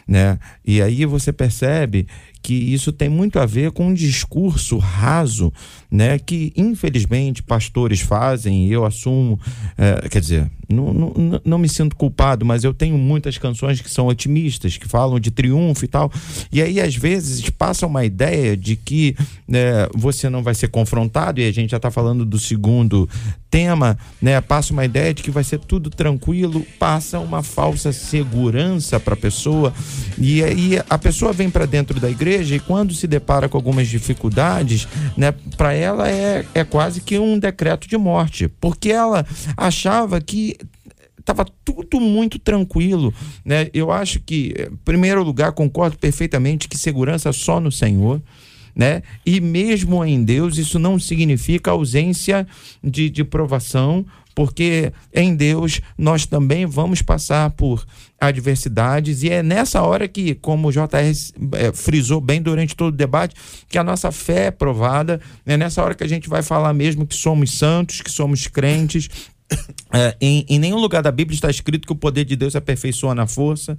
né? E aí você percebe que isso tem muito a ver com um discurso raso, né, que infelizmente pastores fazem, e eu assumo, é, quer dizer, não, não, não me sinto culpado, mas eu tenho muitas canções que são otimistas, que falam de triunfo e tal, e aí às vezes passa uma ideia de que né, você não vai ser confrontado, e a gente já está falando do segundo tema, né, passa uma ideia de que vai ser tudo tranquilo, passa uma falsa segurança para a pessoa, e aí a pessoa vem para dentro da igreja e quando se depara com algumas dificuldades, né, para ela é, é quase que um decreto de morte, porque ela achava que estava tudo muito tranquilo, né? Eu acho que, em primeiro lugar, concordo perfeitamente que segurança só no Senhor. Né? E mesmo em Deus, isso não significa ausência de, de provação, porque em Deus nós também vamos passar por adversidades e é nessa hora que, como o JR é, frisou bem durante todo o debate, que a nossa fé é provada, é nessa hora que a gente vai falar mesmo que somos santos, que somos crentes. É, em, em nenhum lugar da Bíblia está escrito que o poder de Deus aperfeiçoa na força.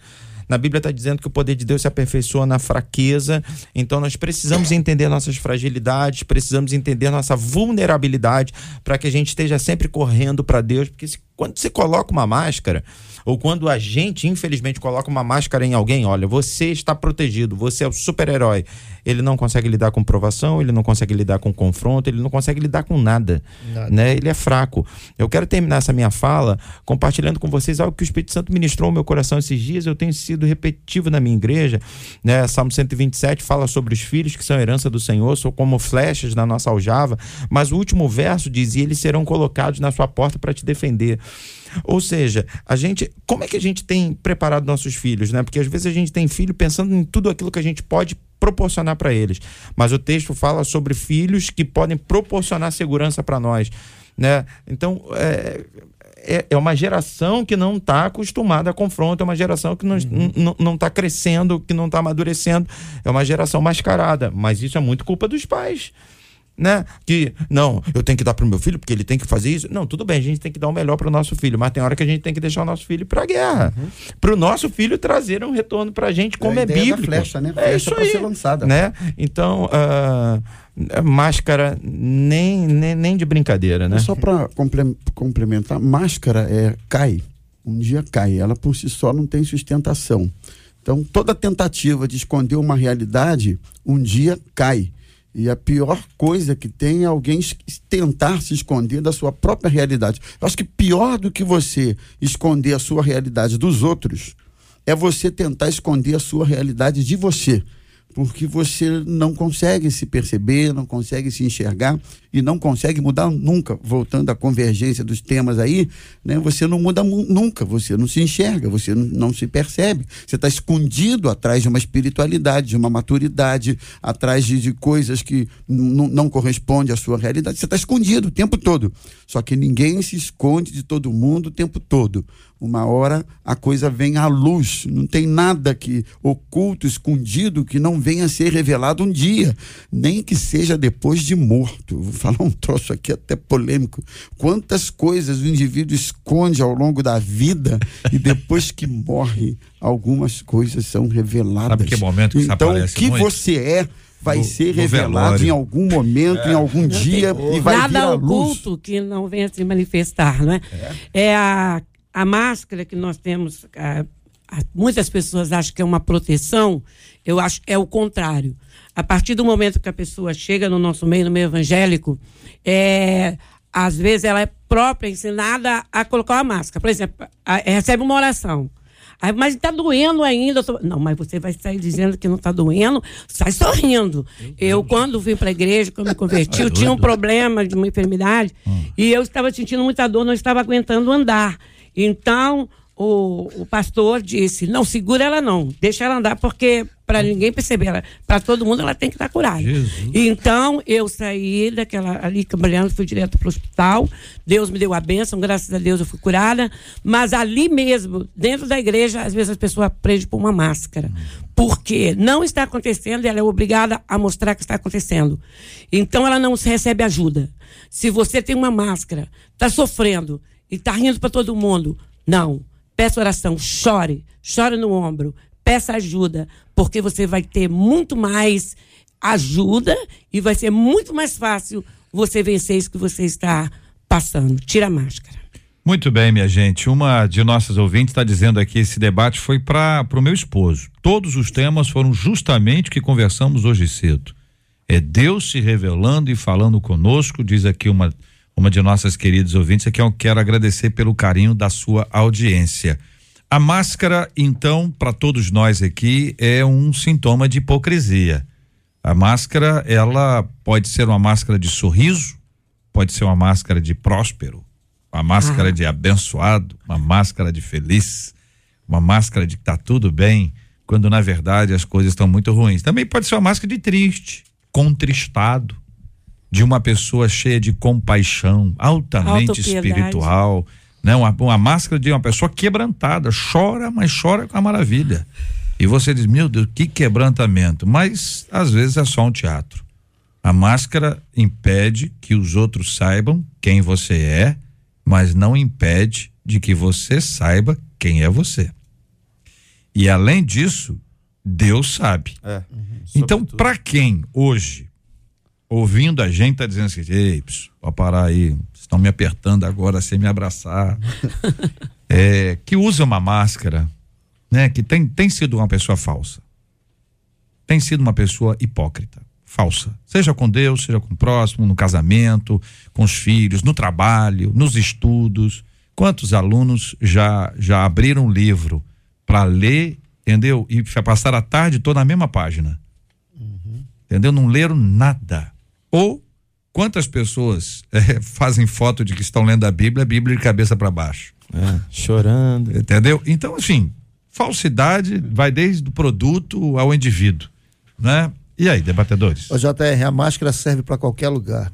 Na Bíblia está dizendo que o poder de Deus se aperfeiçoa na fraqueza. Então nós precisamos entender nossas fragilidades, precisamos entender nossa vulnerabilidade para que a gente esteja sempre correndo para Deus. Porque se, quando você coloca uma máscara, ou quando a gente, infelizmente, coloca uma máscara em alguém, olha, você está protegido, você é o super-herói. Ele não consegue lidar com provação, ele não consegue lidar com confronto, ele não consegue lidar com nada, nada. né? Ele é fraco. Eu quero terminar essa minha fala compartilhando com vocês algo que o Espírito Santo ministrou no meu coração esses dias. Eu tenho sido repetitivo na minha igreja, né? Salmo 127 fala sobre os filhos que são herança do Senhor, são como flechas na nossa aljava, mas o último verso diz: "E eles serão colocados na sua porta para te defender". Ou seja, a gente, como é que a gente tem preparado nossos filhos, né? Porque às vezes a gente tem filho pensando em tudo aquilo que a gente pode proporcionar para eles. Mas o texto fala sobre filhos que podem proporcionar segurança para nós, né? Então, é, é, é, uma geração que não está acostumada a confronto, é uma geração que não está uhum. não tá crescendo, que não está amadurecendo, é uma geração mascarada. Mas isso é muito culpa dos pais né? Que não, eu tenho que dar pro meu filho porque ele tem que fazer isso. Não, tudo bem, a gente tem que dar o melhor pro nosso filho, mas tem hora que a gente tem que deixar o nosso filho pra guerra. Uhum. Pro nosso filho trazer um retorno pra gente como é, é bíblico. flecha, né? Flecha é isso aí, ser lançada. Né? Então, uh, máscara nem, nem, nem de brincadeira, né? Só para complementar, máscara é cai, um dia cai, ela por si só não tem sustentação. Então, toda tentativa de esconder uma realidade, um dia cai. E a pior coisa que tem é alguém tentar se esconder da sua própria realidade. Eu acho que pior do que você esconder a sua realidade dos outros é você tentar esconder a sua realidade de você porque você não consegue se perceber, não consegue se enxergar e não consegue mudar nunca. Voltando à convergência dos temas aí, né, você não muda nunca, você não se enxerga, você não se percebe. Você está escondido atrás de uma espiritualidade, de uma maturidade, atrás de, de coisas que não correspondem à sua realidade. Você está escondido o tempo todo. Só que ninguém se esconde de todo mundo o tempo todo. Uma hora a coisa vem à luz. Não tem nada que oculto, escondido, que não venha a ser revelado um dia, nem que seja depois de morto. Vou falar um troço aqui até polêmico. Quantas coisas o indivíduo esconde ao longo da vida e depois que morre, algumas coisas são reveladas. Sabe que momento que isso então, o que muito? você é vai No- ser revelado em algum momento, em algum dia e vai vir Nada à luz. oculto que não venha se manifestar, não é? É, a, a máscara que nós temos, a- a- muitas pessoas acham que é uma proteção, eu acho que é o contrário. A partir do momento que a pessoa chega no nosso meio, no meio evangélico, é, às vezes ela é própria ensinada a colocar uma máscara. Por exemplo, a- recebe uma oração. Aí, mas está doendo ainda. tô- Não, mas você vai sair dizendo que não está doendo, sai sorrindo. Eu, quando vim para a igreja, quando me converti, eu tinha um problema de uma enfermidade e eu estava sentindo muita dor, não estava aguentando andar. Então, o, o pastor disse: não, segura ela não, deixa ela andar, porque para ninguém perceber, para todo mundo ela tem que estar curada. Então, eu saí daquela ali trabalhando, fui direto para o hospital. Deus me deu a bênção, graças a Deus eu fui curada. Mas ali mesmo, dentro da igreja, às vezes as pessoas aprendem por uma máscara. Porque não está acontecendo e ela é obrigada a mostrar que está acontecendo. Então, ela não recebe ajuda. Se você tem uma máscara, está sofrendo e está rindo para todo mundo, não. Peça oração, chore, chore no ombro, peça ajuda, porque você vai ter muito mais ajuda e vai ser muito mais fácil você vencer isso que você está passando. Tira a máscara. Muito bem, minha gente. Uma de nossas ouvintes está dizendo aqui: esse debate foi para o meu esposo. Todos os temas foram justamente o que conversamos hoje cedo. É Deus se revelando e falando conosco, diz aqui uma, uma de nossas queridas ouvintes, a quem eu quero agradecer pelo carinho da sua audiência. A máscara, então, para todos nós aqui, é um sintoma de hipocrisia. A máscara, ela pode ser uma máscara de sorriso, pode ser uma máscara de próspero, uma máscara de abençoado, uma máscara de feliz, uma máscara de que tá tudo bem, quando na verdade as coisas estão muito ruins. Também pode ser uma máscara de triste, contristado, de uma pessoa cheia de compaixão, altamente espiritual, né? Uma, uma máscara de uma pessoa quebrantada, chora, mas chora com a maravilha. E você diz, meu Deus, que quebrantamento. Mas às vezes é só um teatro. A máscara impede que os outros saibam quem você é, mas não impede de que você saiba quem é você. E além disso, Deus sabe. É. Então, para quem hoje, ouvindo a gente, tá dizendo assim, ei, pode parar aí, estão me apertando agora sem me abraçar. é, que usa uma máscara, né? Que tem, tem sido uma pessoa falsa. Tem sido uma pessoa hipócrita, falsa. Seja com Deus, seja com o próximo, no casamento, com os filhos, no trabalho, nos estudos. Quantos alunos já, já abriram um livro para ler, entendeu? E passar a tarde toda na mesma página entendeu? Não leram nada. Ou quantas pessoas eh, fazem foto de que estão lendo a Bíblia, a Bíblia de cabeça para baixo, É, chorando. entendeu? Então, assim, falsidade vai desde o produto ao indivíduo, né? E aí, debatedores? Ô, JR, a máscara serve para qualquer lugar.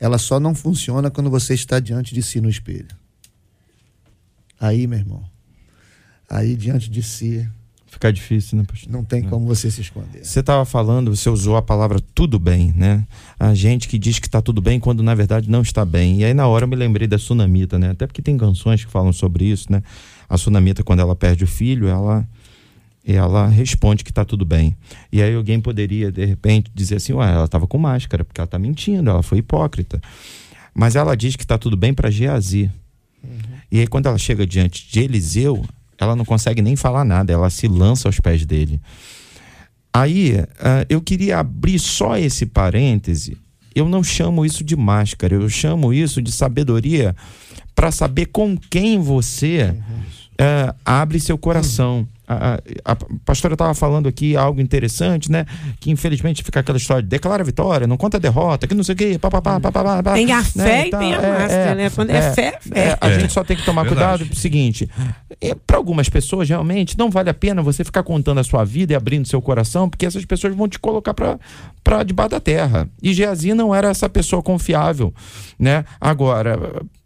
Ela só não funciona quando você está diante de si no espelho. Aí, meu irmão. Aí diante de si, Fica difícil, né, pastor? não tem como você se esconder. Você estava falando, você usou a palavra tudo bem, né? A gente que diz que está tudo bem quando na verdade não está bem. E aí na hora eu me lembrei da Sunamita, né? Até porque tem canções que falam sobre isso, né? A Sunamita quando ela perde o filho, ela ela responde que está tudo bem. E aí alguém poderia de repente dizer assim, ué, ela estava com máscara porque ela está mentindo, ela foi hipócrita. Mas ela diz que está tudo bem para Geazi. E aí quando ela chega diante de Eliseu, ela não consegue nem falar nada, ela se lança aos pés dele. Aí, ah, eu queria abrir só esse parêntese. Eu não chamo isso de máscara, eu chamo isso de sabedoria para saber com quem você ah, abre seu coração. A, a- pastora estava falando aqui algo interessante, né? Que infelizmente fica aquela história de declara a vitória, não conta a derrota, que não sei o quê, papapá, papapá, papá, Tem a né, fé e tal. tem a máscara, né? Quando é fé, é fé. é, a É. gente só tem que tomar Verdade. cuidado com o seguinte: para algumas pessoas realmente não vale a pena você ficar contando a sua vida e abrindo seu coração, porque essas pessoas vão te colocar para debaixo da terra. E Geazi não era essa pessoa confiável, né? Agora,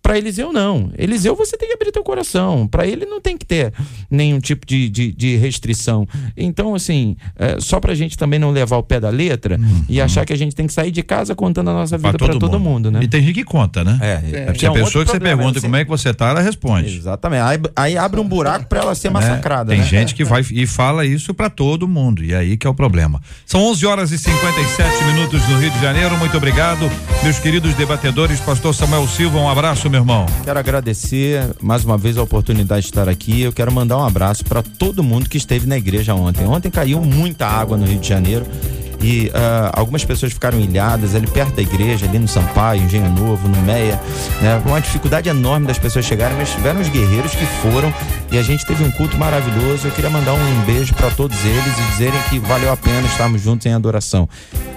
Para Eliseu, não. Eliseu, você tem que abrir teu coração. Para ele, não tem que ter nenhum tipo de, de, de restrição. Então, assim, é, só para a gente também não levar o pé da letra Uhum. e achar que a gente tem que sair de casa contando a nossa vida para todo, mundo, né? E tem gente que conta, né? É, Se a pessoa que você pergunta como é que você tá, ela responde. Exatamente. Aí, aí abre um buraco para ela ser né? massacrada. Tem né? gente que vai e fala isso para todo mundo, e aí que é o problema. São 11 horas e 57 minutos no Rio de Janeiro. Muito obrigado, meus queridos debatedores. Pastor Samuel Silva, um abraço, meu irmão. Quero agradecer mais uma vez a oportunidade de estar aqui. Eu quero mandar um abraço para todo mundo que esteve na igreja ontem. Ontem caiu muita água no Rio de Janeiro e ah, algumas pessoas ficaram ilhadas ali perto da igreja, ali no Sampaio, Engenho Novo, no Meia, né? Uma dificuldade enorme das pessoas chegarem, mas tiveram os guerreiros que foram e a gente teve um culto maravilhoso. Eu queria mandar um beijo para todos eles e dizerem que valeu a pena estarmos juntos em adoração.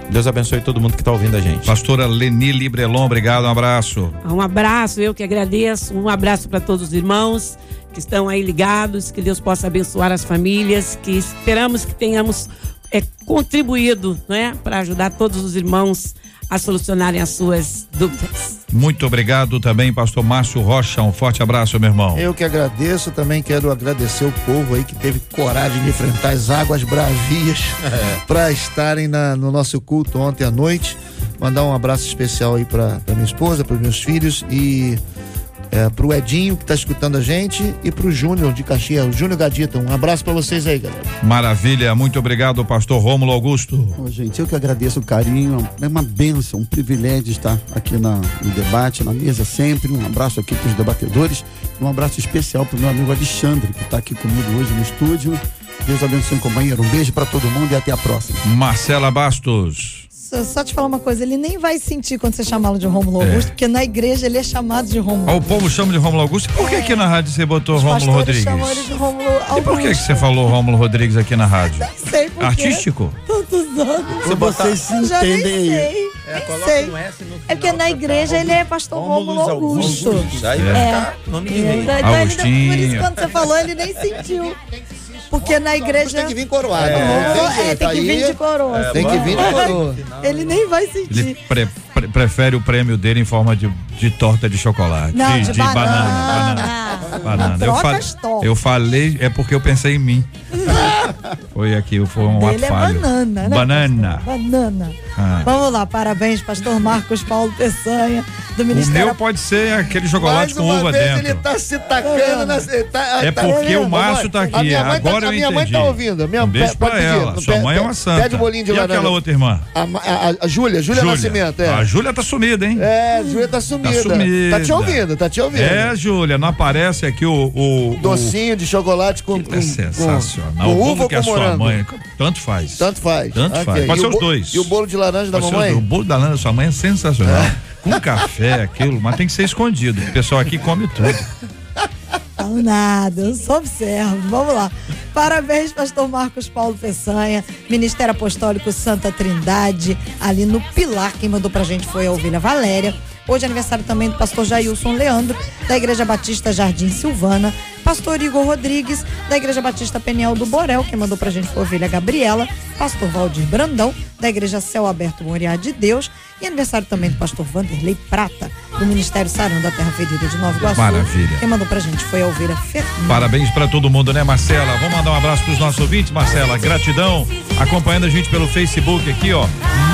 Deus abençoe todo mundo que está ouvindo a gente. Pastora Leni Librelon, obrigado, um abraço. Um abraço, eu que agradeço. Um abraço para todos os irmãos que estão aí ligados. Que Deus possa abençoar as famílias. Que esperamos que tenhamos é, contribuído né, para ajudar todos os irmãos a solucionarem as suas dúvidas. Muito obrigado também, pastor Márcio Rocha. Um forte abraço, meu irmão. Eu que agradeço, também quero agradecer o povo aí que teve coragem de enfrentar as águas bravias para estarem na- no nosso culto ontem à noite. Mandar um abraço especial aí para minha esposa, para meus filhos e é, pro Edinho que tá escutando a gente e pro Júnior de Caxias, o Júnior Gadita. Um abraço para vocês aí, galera. Maravilha, muito obrigado, pastor Rômulo Augusto. Ô, gente, eu que agradeço o carinho, é uma benção, um privilégio estar aqui na, no debate, na mesa sempre. Um abraço aqui para os debatedores, um abraço especial para o meu amigo Alexandre, que está aqui comigo hoje no estúdio. Deus abençoe, companheiro. Um beijo para todo mundo e até a próxima. Marcela Bastos. Só, só te falar uma coisa, ele nem vai sentir quando você chamá-lo de Rômulo É. Augusto, porque na igreja ele é chamado de Rômulo Ó, o povo chama de Rômulo Augusto. Por que aqui na rádio você botou Os Rômulo Rodrigues? chamam ele de Rômulo Augusto. E por que, que você falou Rômulo Rodrigues aqui na rádio? Sei por. Artístico? Tantos anos. Se vocês se Eu já nem entendem aí. nem sei. É porque na igreja ele é pastor Rômulo Augusto. Aí vai ficar nome de rei. Então, ele não- por isso quando você falou, ele nem sentiu. Porque na igreja. Tem que vir coroado. É, não tem é, tem que vir de coroa. Tem que vir de coroa. Ele nem vai Ele sentir. pre- pre- prefere o prêmio dele em forma de, de torta de chocolate. Não, de, de banana. banana. banana. banana. Eu, Troca fa- as tortas. eu falei, é porque eu pensei em mim. foi aqui, foi um ato Ele é falho. banana, né? Banana. pastor? Banana. Ah. Vamos lá, parabéns, pastor Marcos Paulo Peçanha, do O Ministério meu pode ser aquele chocolate Mais com uva vez dentro. ele tá se tacando na. Tá, É tá- porque o Márcio mãe, tá aqui. A minha mãe, Agora tá, eu a minha mãe entendi. tá ouvindo. Minha, um beijo pra ela. Sua mãe é uma santa. Pede o bolinho de e laranja. aquela outra irmã? A, ma- a, a Júlia, Júlia Nascimento, é. A Júlia tá sumida, hein? É, a Júlia tá sumida. Tá sumida. Tá te ouvindo, tá te ouvindo. É, Júlia, não aparece aqui o. o o- Docinho de chocolate com, com, É sensacional. com, o com uva que a com sua morango. mãe. Tanto faz. Tanto faz. Tanto faz. Pode ser o os dois. E o bolo de laranja da mamãe? O bolo da lana da sua mãe é sensacional. Com café, aquilo, mas tem que ser escondido. O pessoal aqui come tudo. Falo nada, eu só observo. Vamos lá. Parabéns, pastor Marcos Paulo Peçanha, Ministério Apostólico Santa Trindade, ali no Pilar. Quem mandou pra gente foi a ovelha Valéria. Hoje é aniversário também do pastor Jailson Leandro, da Igreja Batista Jardim Silvana. Pastor Igor Rodrigues, da Igreja Batista Peniel do Borel. Quem mandou pra gente foi a ovelha Gabriela. Pastor Valdir Brandão, da Igreja Céu Aberto Moriá de Deus. E aniversário também do pastor Vanderlei Prata, do Ministério Sarão da Terra Ferida de Nova Iguaçu. Maravilha. Quem mandou pra gente foi a ovelha Fernanda. Parabéns pra todo mundo, né, Marcela? Vamos mandar um abraço pros nossos ouvintes, Marcela. Gratidão. Acompanhando a gente pelo Facebook aqui, ó.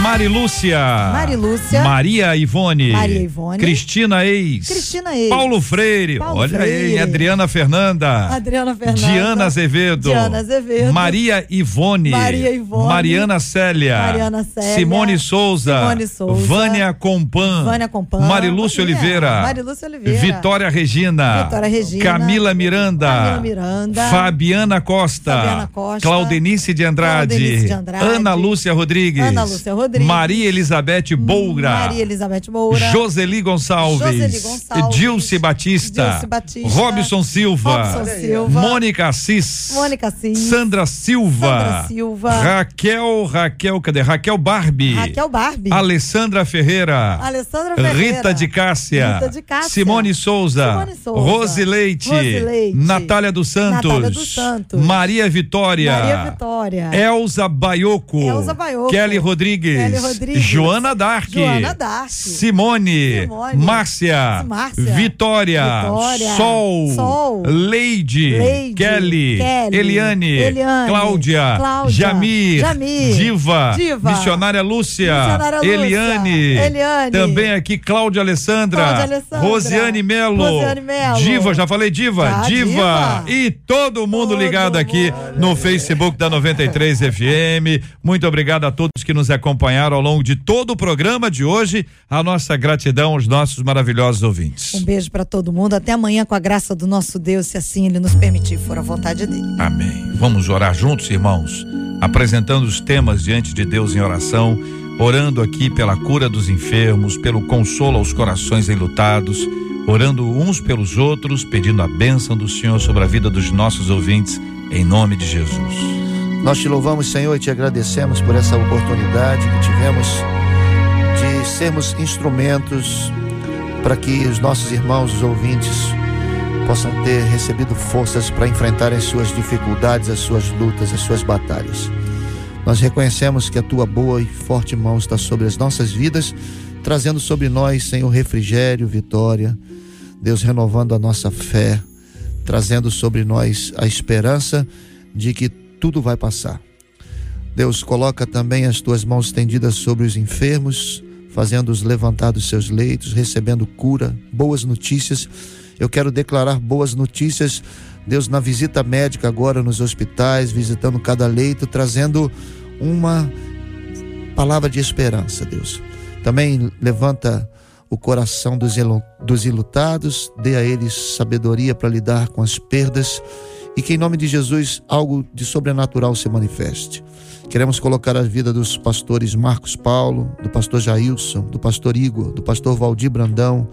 Marilúcia. Marilúcia. Maria Ivone. Maria Ivone. Cristina Ex. Cristina Ex. Paulo Freire. Paulo Olha aí, Freire. Adriana Fernanda. Adriana Fernanda. Diana Azevedo. Diana Azevedo. Maria Ivone. Maria Ivone. Mariana Célia. Mariana Célia. Simone Souza. Simone Souza. Vânia Compan. Vânia Compan. Marilúcia. Oliveira. Marilúcia Oliveira. Vitória Regina. Vitória Regina. Camila Miranda. Camila Miranda. Fabiana Costa. Fabiana Costa. Claudenice de Andrade. Claudenice de Andrade. Ana Lúcia Rodrigues. Ana Lúcia Rodrigues. Maria Elizabeth Boura. Maria Elizabeth Moura. Joseli Gonçalves. Joseli Gonçalves. Dilce Batista. Dilce Batista. Robson Silva. Robson Silva. Mônica Assis. Mônica Assis. Sandra Silva. Sandra Silva. Raquel, Raquel, cadê? Raquel Barbie. Raquel Barbie. Alessandra Ferreira. Alessandra Ferreira. Rita de Cássia. Rita de Cássia. Simone Souza. Simone Souza. Rose Leite. Rose Leite. Natália dos Santos. Natália dos Santos. Maria Vitória. Maria Vitória. Elza Baioco. Elza Baioco. Kelly Rodrigues. Rodrigues, Rodrigues. Joana Dark, Joana Dark. Simone, Simone. Márcia, Márcia. Vitória, Vitória. Sol, Sol. Leide, Leide. Kelly, Kelly. Eliane, Eliane. Cláudia, Cláudia. Jamir, Jamir. Diva, Diva. Missionária Lúcia, Missionária Lúcia. Eliane, Eliane. também aqui Cláudia Alessandra, Cláudia Alessandra. Rosiane Melo, Rosiane Melo. Diva, já falei Diva, Já, Diva, Diva. e todo mundo Todo ligado aqui no Facebook da 93 FM. Muito obrigado a todos que nos acompanharam ao longo de todo o programa de hoje. A nossa gratidão aos nossos maravilhosos ouvintes. Um beijo pra todo mundo. Até amanhã com a graça do nosso Deus, se assim ele nos permitir, for a vontade dele. Amém. Vamos orar juntos, irmãos, apresentando os temas diante de Deus em oração, orando aqui pela cura dos enfermos, pelo consolo aos corações enlutados, orando uns pelos outros, pedindo a bênção do Senhor sobre a vida dos nossos ouvintes, em nome de Jesus. Nós te louvamos, Senhor, e te agradecemos por essa oportunidade que tivemos de sermos instrumentos para que os nossos irmãos, os ouvintes, possam ter recebido forças para enfrentar as suas dificuldades, as suas lutas, as suas batalhas. Nós reconhecemos que a tua boa e forte mão está sobre as nossas vidas, trazendo sobre nós, Senhor, refrigério, vitória. Deus, renovando a nossa fé, trazendo sobre nós a esperança de que tudo vai passar. Deus, coloca também as tuas mãos estendidas sobre os enfermos, fazendo-os levantar dos seus leitos, recebendo cura, boas notícias. Eu quero declarar boas notícias, Deus, na visita médica agora nos hospitais, visitando cada leito, trazendo uma palavra de esperança, Deus. Também levanta o coração dos, ilutados, dê a eles sabedoria para lidar com as perdas e que em nome de Jesus algo de sobrenatural se manifeste. Queremos colocar a vida dos pastores Marcos Paulo, do pastor Jailson, do pastor Igor, do pastor Valdir Brandão,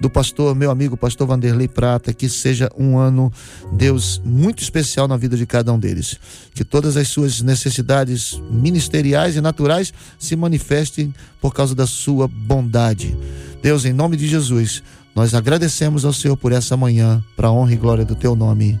do pastor, meu amigo, pastor Vanderlei Prata, que seja um ano, Deus, muito especial na vida de cada um deles. Que todas as suas necessidades ministeriais e naturais se manifestem por causa da sua bondade. Deus, em nome de Jesus, nós agradecemos ao Senhor por essa manhã, para a honra e glória do teu nome.